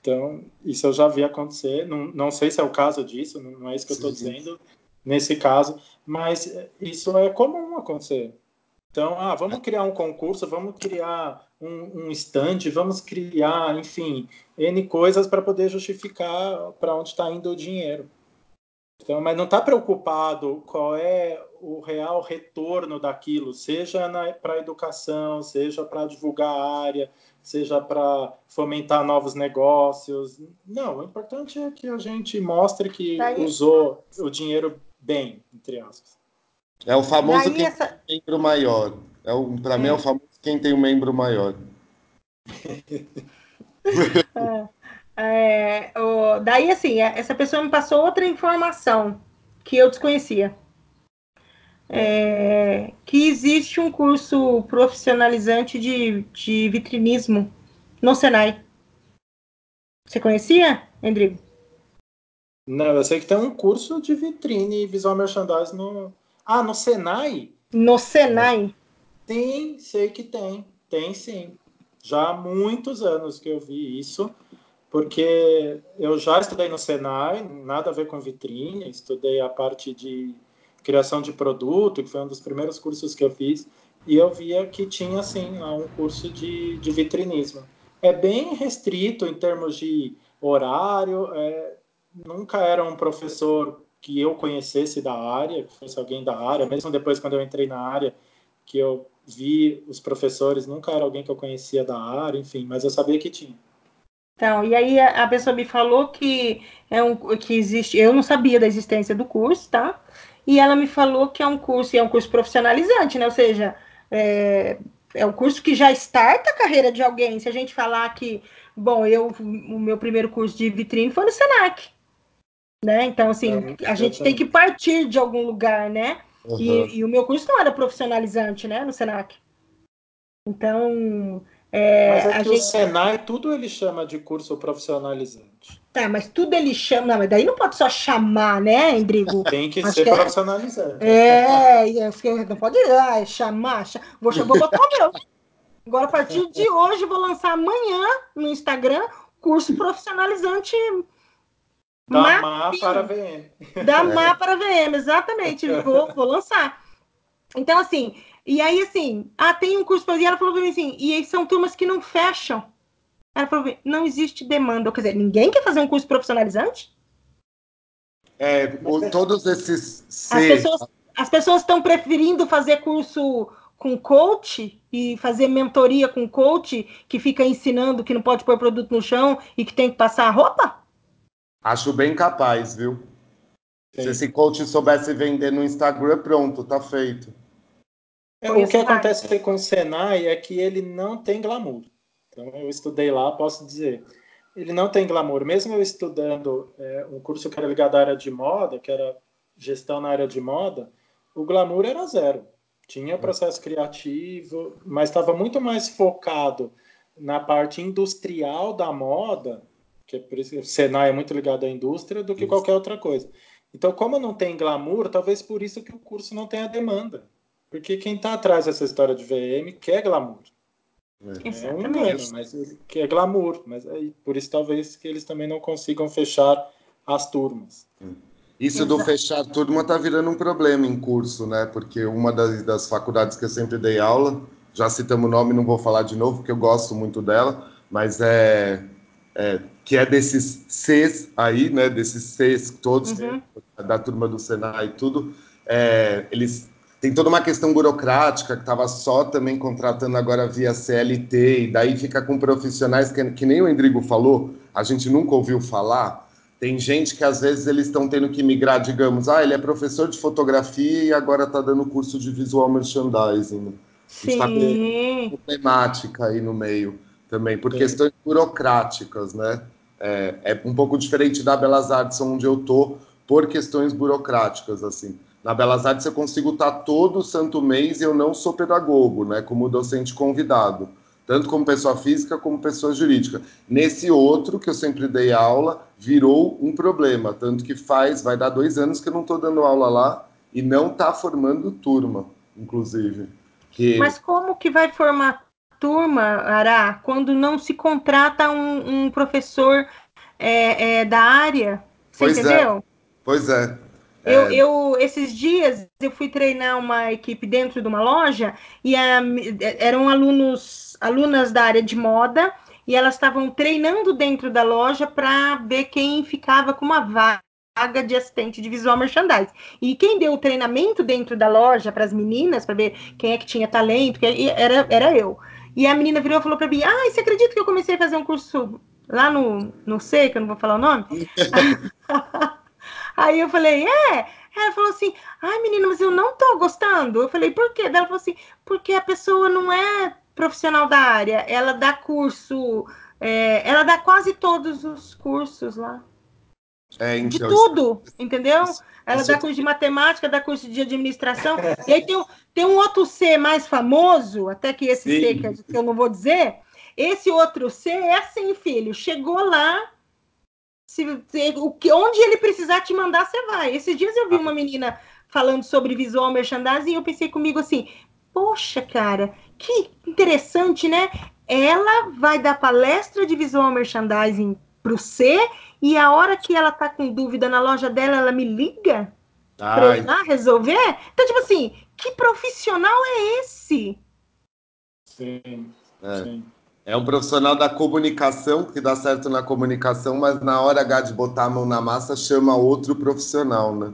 Então, isso eu já vi acontecer. Não, não sei se é o caso disso, não é isso que eu estou dizendo, nesse caso, mas isso é comum acontecer. Então, ah, vamos criar um concurso, vamos criar um, um stand, vamos criar, enfim, N coisas para poder justificar para onde está indo o dinheiro. Então, mas não está preocupado qual é o real retorno daquilo, seja para a educação, seja para divulgar a área, seja para fomentar novos negócios. Não, o importante é que a gente mostre que tá usou o dinheiro bem, entre aspas. É o famoso quem essa... tem um membro maior. É Para é. mim é o famoso quem tem um membro maior. é, o, daí, assim, é, essa pessoa me passou outra informação que eu desconhecia. É, que existe um curso profissionalizante de, de vitrinismo no Senai. Você conhecia, Endrigo? Não, eu sei que tem um curso de vitrine e visual merchandising no. Ah, no Senai? No Senai? Sim, sei que tem. Tem sim. Já há muitos anos que eu vi isso, porque eu já estudei no Senai, nada a ver com vitrine, estudei a parte de criação de produto, que foi um dos primeiros cursos que eu fiz, e eu via que tinha, sim, lá um curso de, de vitrinismo. É bem restrito em termos de horário, é, nunca era um professor que eu conhecesse da área, que fosse alguém da área, mesmo depois quando eu entrei na área, que eu vi os professores, nunca era alguém que eu conhecia da área, enfim, mas eu sabia que tinha. Então, e aí a pessoa me falou que é um que existe, eu não sabia da existência do curso, tá? E ela me falou que é um curso, e é um curso profissionalizante, né? Ou seja, é, é um curso que já starta a carreira de alguém. Se a gente falar que, bom, eu o meu primeiro curso de vitrine foi no Senac. Né? Então, assim, é, a gente tem que partir de algum lugar, né? Uhum. E, e, o meu curso não era profissionalizante, né, no Senac. Então, é, mas é que gente... o Senai, tudo ele chama de curso profissionalizante. Tá, mas tudo ele chama. Não, mas daí não pode só chamar, né, Endrigo? Tem que Acho ser que é- profissionalizante. É, não pode ah, chamar. Vou, vou botar o meu. Agora, a partir de hoje, vou lançar amanhã no Instagram curso profissionalizante da MA para VM. Da MA para VM, exatamente. Vou, vou lançar. Então, assim, e aí, assim, ah, tem um curso para e ela falou para mim assim, e aí são turmas que não fecham. Ela falou, não existe demanda. Quer dizer, ninguém quer fazer um curso profissionalizante? É, todos esses. As pessoas, as pessoas estão preferindo fazer curso com coach e fazer mentoria com coach que fica ensinando que não pode pôr produto no chão e que tem que passar a roupa? Acho bem capaz, viu? Sim. Se esse coach soubesse vender no Instagram, pronto, tá feito. É, o que acontece com o Senai é que ele não tem glamour. Então, eu estudei lá, posso dizer. Ele não tem glamour. Mesmo eu estudando é, um curso que era ligado à área de moda, que era gestão na área de moda, o glamour era zero. Tinha processo criativo, mas estava muito mais focado na parte industrial da moda que é por isso que o Senai é muito ligado à indústria, do que isso. qualquer outra coisa. Então, como não tem glamour, talvez por isso que o curso não tenha demanda. Porque quem está atrás dessa história de VM quer glamour. É, é um engano, mas que é glamour. Mas é, por isso talvez que eles também não consigam fechar as turmas. Isso Exato. do fechar turma está virando um problema em curso, né? Porque uma das, das faculdades que eu sempre dei aula, já citamos o nome, não vou falar de novo, porque eu gosto muito dela, mas é, é que é desses Cs aí, né? Desses Cs todos, uhum. da turma do Senai e tudo, é, eles tem toda uma questão burocrática que estava só também contratando agora via CLT, e daí fica com profissionais que, que nem o Endrigo falou, a gente nunca ouviu falar. Tem gente que às vezes eles estão tendo que migrar, digamos, ah, ele é professor de fotografia e agora está dando curso de visual merchandising. Está com problemática aí no meio também, por Sim. questões burocráticas, né? É, é um pouco diferente da Belas Artes, onde eu tô, por questões burocráticas, assim. Na Belas Artes eu consigo estar todo santo mês e eu não sou pedagogo, né, como docente convidado, tanto como pessoa física como pessoa jurídica. Nesse outro, que eu sempre dei aula, virou um problema, tanto que faz, vai dar dois anos que eu não estou dando aula lá e não está formando turma, inclusive. Que... Mas como que vai formar turma, Ará, quando não se contrata um, um professor é, é, da área? Você pois é. entendeu? É. Pois é. Eu, é... eu, esses dias, eu fui treinar uma equipe dentro de uma loja e a, eram alunos, alunas da área de moda e elas estavam treinando dentro da loja para ver quem ficava com uma vaga de assistente de visual merchandising. E quem deu o treinamento dentro da loja para as meninas, para ver quem é que tinha talento, que era, era eu. E a menina virou e falou para mim: Ah, você acredita que eu comecei a fazer um curso lá no, no C, que eu não vou falar o nome? Aí eu falei, é. Ela falou assim, ai menina, mas eu não tô gostando. Eu falei, por quê? Ela falou assim, porque a pessoa não é profissional da área, ela dá curso, é, ela dá quase todos os cursos lá. É, então, de tudo, isso, entendeu? Ela dá curso de matemática, dá curso de administração. e aí tem, tem um outro C mais famoso, até que esse Sim. C que eu não vou dizer. Esse outro C é assim, filho. Chegou lá, se, se, o que, onde ele precisar te mandar, você vai. Esses dias eu vi uma menina falando sobre visual merchandising e eu pensei comigo assim: poxa, cara, que interessante, né? Ela vai dar palestra de visual merchandising para o C e a hora que ela tá com dúvida na loja dela, ela me liga para ir lá resolver. Então, tipo assim, que profissional é esse? Sim, é. sim. É um profissional da comunicação, que dá certo na comunicação, mas na hora H de botar a mão na massa, chama outro profissional, né?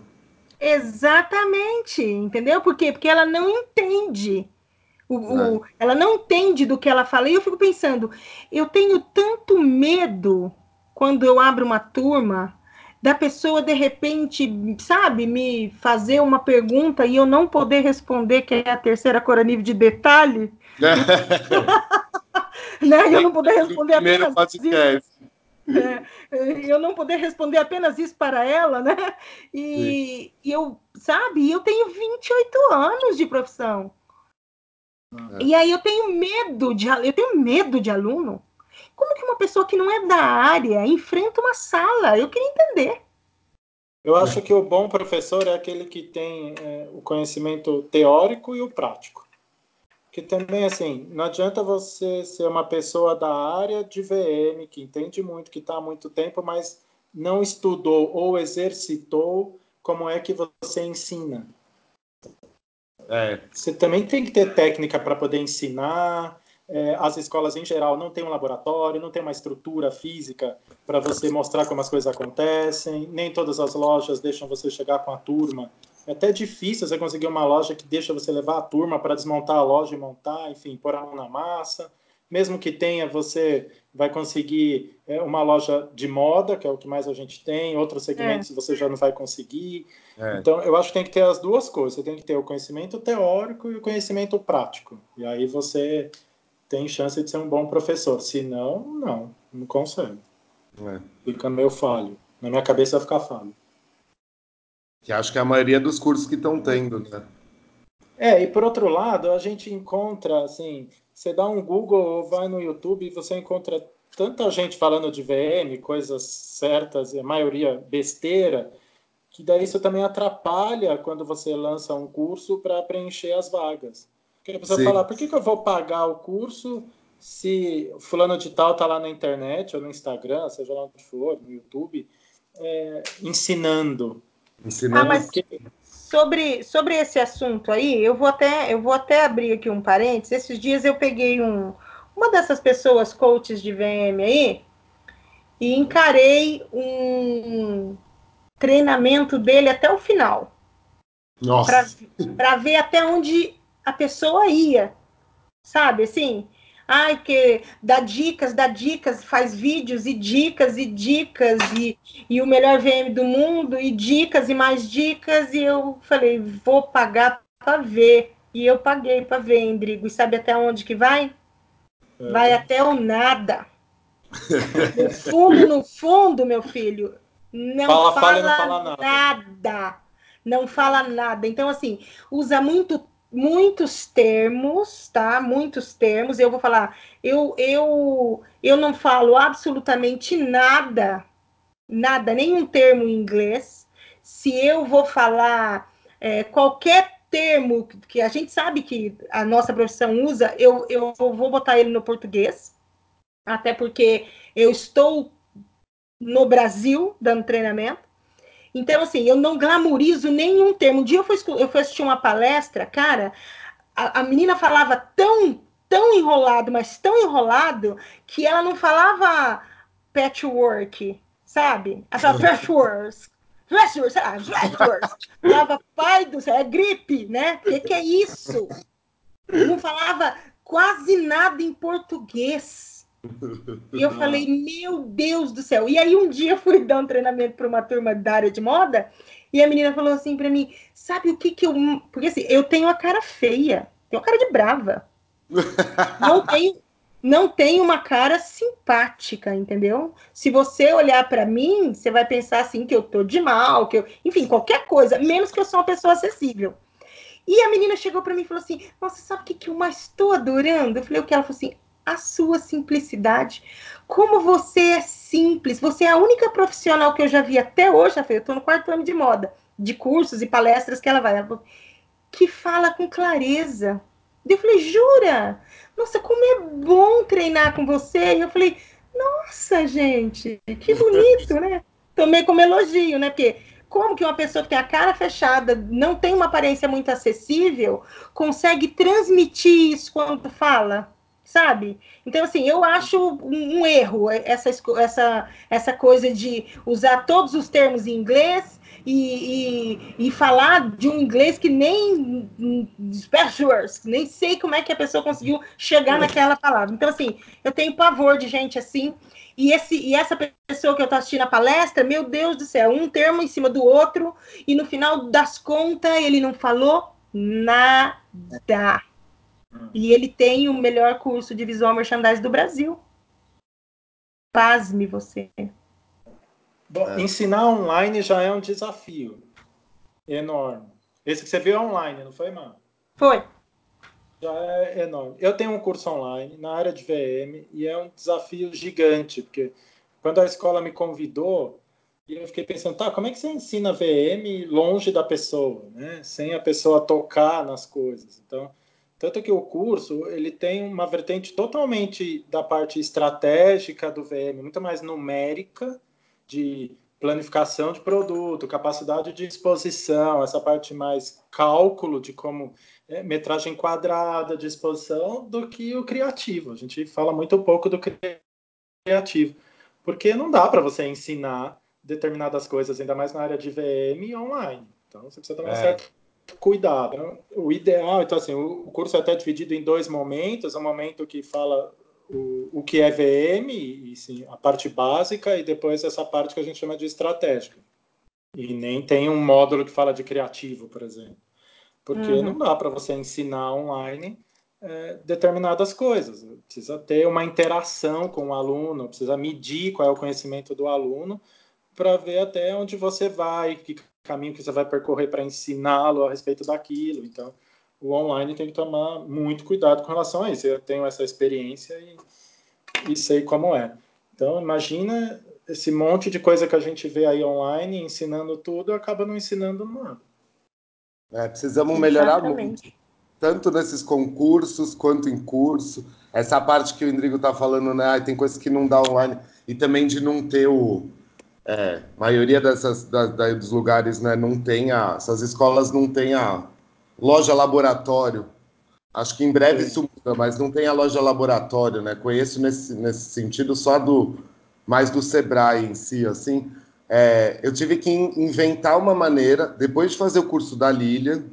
Exatamente, entendeu? Por quê? Porque ela não entende. O, é. o, ela não entende do que ela fala. E eu fico pensando, eu tenho tanto medo quando eu abro uma turma da pessoa de repente, sabe, me fazer uma pergunta e eu não poder responder, que é a terceira cora nível de detalhe. né? Eu não poder responder apenas isso. É, eu não poder responder apenas isso para ela, né? E, e, eu, sabe, eu tenho 28 anos de profissão. É. E aí eu tenho medo de eu tenho medo de aluno. Como que uma pessoa que não é da área enfrenta uma sala? Eu queria entender. Eu acho que o bom professor é aquele que tem é, o conhecimento teórico e o prático. Que também, assim, não adianta você ser uma pessoa da área de VM, que entende muito, que está há muito tempo, mas não estudou ou exercitou como é que você ensina. É. Você também tem que ter técnica para poder ensinar. É, as escolas, em geral, não têm um laboratório, não tem uma estrutura física para você mostrar como as coisas acontecem. Nem todas as lojas deixam você chegar com a turma é até difícil você conseguir uma loja que deixa você levar a turma para desmontar a loja e montar, enfim, pôr a mão na massa. Mesmo que tenha, você vai conseguir é, uma loja de moda, que é o que mais a gente tem, outros segmentos é. você já não vai conseguir. É. Então, eu acho que tem que ter as duas coisas. Você tem que ter o conhecimento teórico e o conhecimento prático. E aí você tem chance de ser um bom professor. Se não, não, não consegue. É. Fica meio falho. Na minha cabeça vai ficar falho. Que acho que é a maioria dos cursos que estão tendo, né? É, e por outro lado, a gente encontra, assim, você dá um Google ou vai no YouTube e você encontra tanta gente falando de VM, coisas certas, a maioria besteira, que daí isso também atrapalha quando você lança um curso para preencher as vagas. Porque a pessoa fala, por que, que eu vou pagar o curso se fulano de tal está lá na internet ou no Instagram, seja lá onde for, no YouTube, é, ensinando. Ensinando. Ah, mas sobre, sobre esse assunto aí, eu vou até eu vou até abrir aqui um parênteses. Esses dias eu peguei um, uma dessas pessoas coaches de VM aí e encarei um treinamento dele até o final. Nossa. Para ver até onde a pessoa ia. Sabe assim? Ai, que dá dicas, dá dicas, faz vídeos e dicas e dicas e, e o melhor VM do mundo e dicas e mais dicas. E eu falei, vou pagar para ver. E eu paguei para ver, Endrigo. E sabe até onde que vai? É. Vai até o nada. No fundo, no fundo, meu filho, não fala, fala, não fala nada. nada. Não fala nada. Então, assim, usa muito muitos termos, tá? Muitos termos. Eu vou falar, eu eu eu não falo absolutamente nada, nada, nenhum termo em inglês. Se eu vou falar é, qualquer termo que a gente sabe que a nossa profissão usa, eu, eu vou botar ele no português, até porque eu estou no Brasil dando treinamento. Então, assim, eu não glamorizo nenhum termo. Um dia eu fui, eu fui assistir uma palestra, cara, a, a menina falava tão, tão enrolado, mas tão enrolado, que ela não falava patchwork, sabe? Ela falava patchwork. Patchwork, sei lá. Falava, pai do céu, é gripe, né? O que, que é isso? Não falava quase nada em português. E eu falei, meu Deus do céu. E aí um dia eu fui dar um treinamento para uma turma da área de moda e a menina falou assim para mim, sabe o que que eu... Porque assim, eu tenho a cara feia, tenho a cara de brava. não tenho, não tenho uma cara simpática, entendeu? Se você olhar para mim, você vai pensar assim que eu tô de mal, que eu, enfim, qualquer coisa, menos que eu sou uma pessoa acessível. E a menina chegou para mim e falou assim: Nossa, sabe o que, que eu mais estou adorando? Eu falei: O que? Ela falou assim: a sua simplicidade. Como você é simples. Você é a única profissional que eu já vi até hoje, eu estou no quarto ano de moda, de cursos e palestras que ela vai, que fala com clareza. Eu falei, jura? Nossa, como é bom treinar com você. E eu falei, nossa, gente, que bonito, né? Tomei como elogio, né? Porque como que uma pessoa que tem a cara fechada, não tem uma aparência muito acessível, consegue transmitir isso quando fala? Sabe? Então, assim, eu acho um, um, erro essa, essa, essa coisa de usar todos os termos em inglês e, e, e falar de um inglês que nem specials, nem sei como é que a pessoa conseguiu chegar naquela palavra. Então, assim, eu tenho pavor de gente assim. E, esse, e essa pessoa que eu estou assistindo a palestra, meu Deus do céu, um termo em cima do outro, e no final das contas ele não falou nada. E ele tem o melhor curso de visual merchandising do Brasil. Pasme você. Bom, é. ensinar online já é um desafio enorme. Esse que você viu é online, não foi, mano? Foi. Já é enorme. Eu tenho um curso online na área de VM e é um desafio gigante, porque quando a escola me convidou, eu fiquei pensando, tá, como é que você ensina VM longe da pessoa, né? Sem a pessoa tocar nas coisas. Então, tanto que o curso ele tem uma vertente totalmente da parte estratégica do VM, muito mais numérica, de planificação de produto, capacidade de exposição, essa parte mais cálculo de como é, metragem quadrada de exposição, do que o criativo. A gente fala muito pouco do criativo, porque não dá para você ensinar determinadas coisas, ainda mais na área de VM online. Então você precisa tomar é. um certo cuidado. Né? O ideal, então assim, o curso é até dividido em dois momentos, um momento que fala o, o que é VM, e sim, a parte básica, e depois essa parte que a gente chama de estratégica. E nem tem um módulo que fala de criativo, por exemplo. Porque uhum. não dá para você ensinar online é, determinadas coisas. Precisa ter uma interação com o aluno, precisa medir qual é o conhecimento do aluno para ver até onde você vai, que caminho que você vai percorrer para ensiná-lo a respeito daquilo. Então, o online tem que tomar muito cuidado com relação a isso. Eu tenho essa experiência e e sei como é. Então, imagina esse monte de coisa que a gente vê aí online, ensinando tudo, acaba não ensinando nada. É, precisamos melhorar Exatamente. muito, tanto nesses concursos quanto em curso. Essa parte que o Indrigo está falando, né? tem coisas que não dá online. E também de não ter o. É, a maioria dessas, da, da, dos lugares né, não tem a. Essas escolas não tem a loja laboratório. Acho que em breve Sim. isso muda, mas não tem a loja laboratório, né? Conheço nesse, nesse sentido só do mais do Sebrae em si, assim. É, eu tive que inventar uma maneira, depois de fazer o curso da Lilian,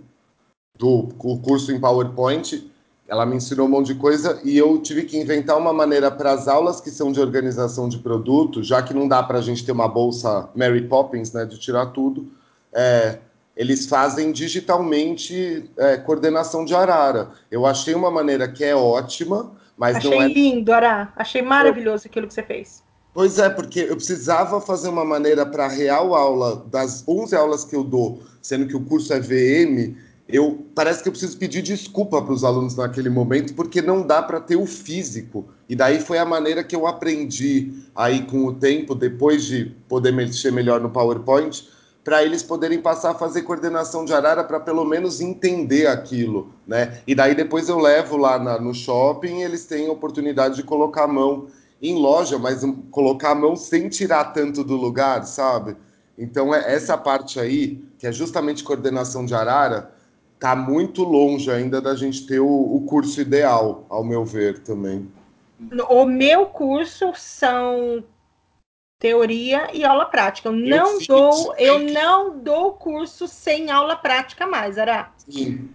do o curso em PowerPoint, ela me ensinou um monte de coisa e eu tive que inventar uma maneira para as aulas que são de organização de produto, já que não dá para a gente ter uma bolsa Mary Poppins, né, de tirar tudo. É, eles fazem digitalmente é, coordenação de arara. Eu achei uma maneira que é ótima, mas achei não é. Achei lindo, Ará. Achei maravilhoso aquilo que você fez. Pois é, porque eu precisava fazer uma maneira para a real aula, das 11 aulas que eu dou, sendo que o curso é VM, eu parece que eu preciso pedir desculpa para os alunos naquele momento, porque não dá para ter o físico. E daí foi a maneira que eu aprendi aí com o tempo, depois de poder mexer melhor no PowerPoint, para eles poderem passar a fazer coordenação de arara para pelo menos entender aquilo, né? E daí depois eu levo lá na, no shopping, eles têm a oportunidade de colocar a mão em loja, mas colocar a mão sem tirar tanto do lugar, sabe? Então, é essa parte aí, que é justamente coordenação de arara, tá muito longe ainda da gente ter o, o curso ideal, ao meu ver também. O meu curso são teoria e aula prática. Eu não eu dou, eu não dou curso sem aula prática mais, Ará. Sim.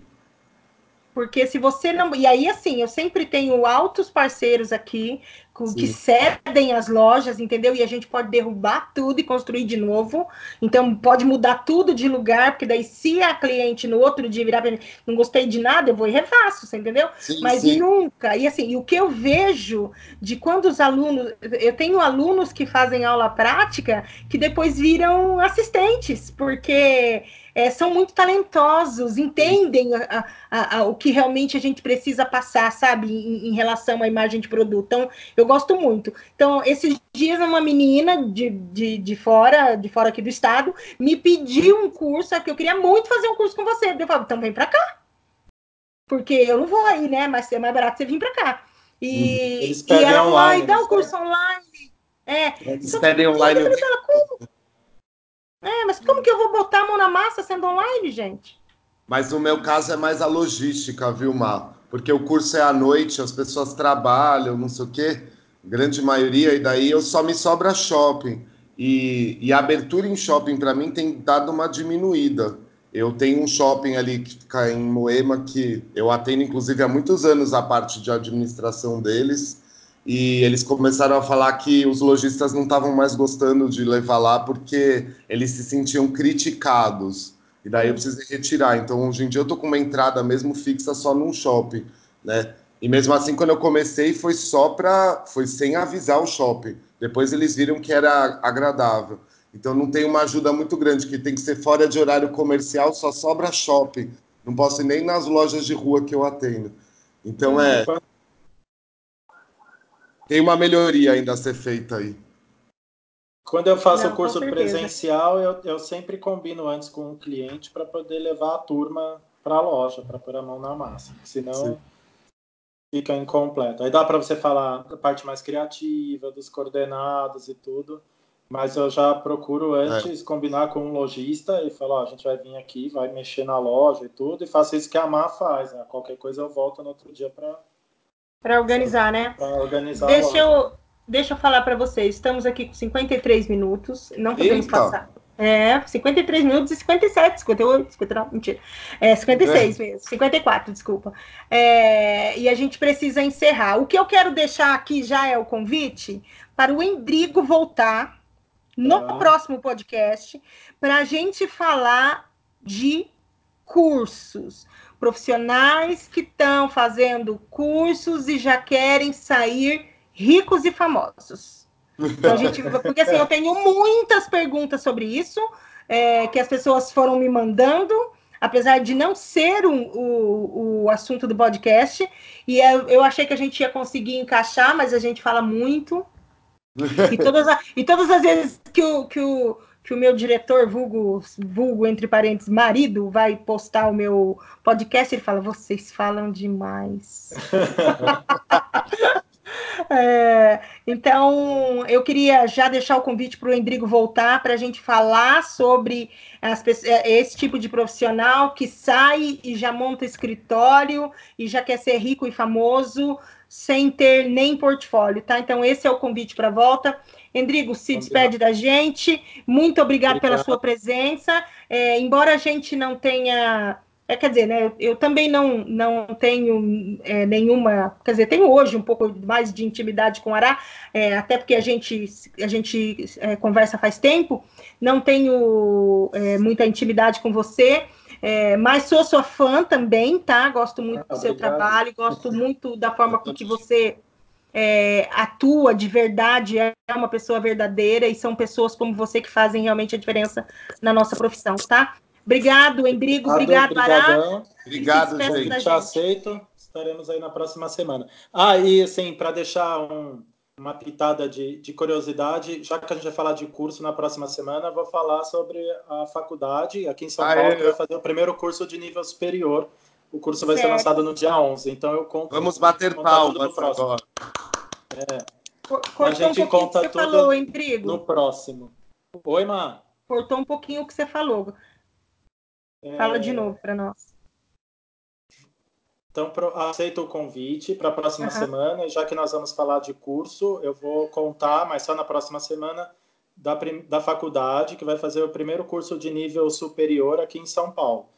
Porque se você não. E aí, assim, eu sempre tenho altos parceiros aqui Sim. que cedem as lojas, entendeu? E a gente pode derrubar tudo e construir de novo. Então, pode mudar tudo de lugar, porque daí, se a cliente no outro dia virar para mim, não gostei de nada, eu vou e refaço, você entendeu? Sim, Mas sim. nunca. E assim, e o que eu vejo de quando os alunos. Eu tenho alunos que fazem aula prática que depois viram assistentes, porque é, são muito talentosos, entendem a, a, a, o que realmente a gente precisa passar, sabe, em, em, relação à imagem de produto. Então, eu gosto muito. Então, esses dias, uma menina de, de, de fora, de fora aqui do estado, me pediu um curso, que eu queria muito fazer um curso com você. Eu falei, então vem para cá. Porque eu não vou aí, né? Mas é mais barato você vir para cá. E, uhum. e ela online, dá um curso online. É, Eles pedem online. Eu falei, como? É, mas como que eu vou botar a mão na massa sendo online, gente? Mas no meu caso é mais a logística, viu, Mar? Porque o curso é à noite, as pessoas trabalham, não sei o quê, grande maioria, e daí eu só me sobra shopping. E, e a abertura em shopping, para mim, tem dado uma diminuída. Eu tenho um shopping ali que fica em Moema, que eu atendo, inclusive, há muitos anos a parte de administração deles e eles começaram a falar que os lojistas não estavam mais gostando de levar lá porque eles se sentiam criticados. E daí eu precisei retirar. Então, hoje em dia, eu tô com uma entrada mesmo fixa só num shopping, né? E mesmo assim, quando eu comecei, foi só para. Foi sem avisar o shopping. Depois eles viram que era agradável. Então, não tem uma ajuda muito grande, que tem que ser fora de horário comercial, só sobra shopping. Não posso ir nem nas lojas de rua que eu atendo. Então, é tem uma melhoria ainda a ser feita aí. Quando eu faço Não, o curso presencial, eu, eu sempre combino antes com o cliente para poder levar a turma para a loja, para pôr a mão na massa. Senão Sim. Fica incompleto. Aí dá para você falar da parte mais criativa, dos coordenados e tudo. Mas eu já procuro antes é. combinar com um lojista e falar: ó, a gente vai vir aqui, vai mexer na loja e tudo, e faço isso que a Má faz. Né? Qualquer coisa eu volto no outro dia para para organizar, né? Para organizar. Deixa eu, deixa eu falar para vocês. Estamos aqui com 53 minutos. Não podemos Eita. passar. É, 53 minutos e 57, 58, 59, mentira. É, 56 é. mesmo, 54, desculpa. É, e a gente precisa encerrar. O que eu quero deixar aqui já é o convite para o Endrigo voltar no ah. próximo podcast para a gente falar de cursos profissionais que estão fazendo cursos e já querem sair ricos e famosos. Então, a gente, porque assim, eu tenho muitas perguntas sobre isso, é, que as pessoas foram me mandando. apesar de não ser um, o, o assunto do podcast. E eu, eu achei que a gente ia conseguir encaixar, mas a gente fala muito. E todas, a, e todas as vezes que o, que o, que o meu diretor, vulgo, vulgo, entre parênteses, marido, vai postar o meu podcast, ele fala: vocês falam demais. É, então, eu queria já deixar o convite para o Endrigo voltar para a gente falar sobre as, é, esse tipo de profissional que sai e já monta escritório e já quer ser rico e famoso sem ter nem portfólio, tá? Então, esse é o convite para a volta. Endrigo, se despede da gente. Muito obrigado, obrigado. pela sua presença. É, embora a gente não tenha é, quer dizer, né, eu, também não, não tenho é, nenhuma, quer dizer, tenho hoje um pouco mais de intimidade com o Ará, é, até porque a gente, a gente é, conversa faz tempo, não tenho é, muita intimidade com você, é, mas sou sua fã também, tá? Gosto muito ah, do seu trabalho, gosto muito da forma com que você é, atua de verdade, é uma pessoa verdadeira e são pessoas como você que fazem realmente a diferença na nossa profissão, tá? Obrigado, Endrigo. Obrigado, Ará. Obrigado, gente. Te aceito. Estaremos aí na próxima semana. Ah, e assim, para deixar um, uma pitada de, de, curiosidade, já que a gente vai falar de curso na próxima semana, vou falar sobre a faculdade aqui em São ah, Paulo, que vai fazer o primeiro curso de nível superior. O curso vai certo. ser lançado no dia 11, então eu conto. Vamos bater palmas agora. É. a gente um conta que você tudo falou, no próximo. Oi, Má. Cortou um pouquinho o que você falou. Fala de novo para nós. Então, aceito o convite para a próxima uhum. semana. Já que nós vamos falar de curso, eu vou contar, mas só na próxima semana, da, da faculdade, que vai fazer o primeiro curso de nível superior aqui em São Paulo.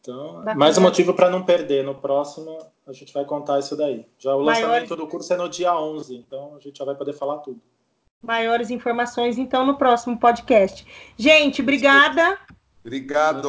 Então, Bacana. mais um motivo para não perder. No próximo, a gente vai contar isso daí. Já o Maiores... lançamento do curso é no dia 11, então a gente já vai poder falar tudo. Maiores informações, então, no próximo podcast. Gente, obrigada. Obrigado.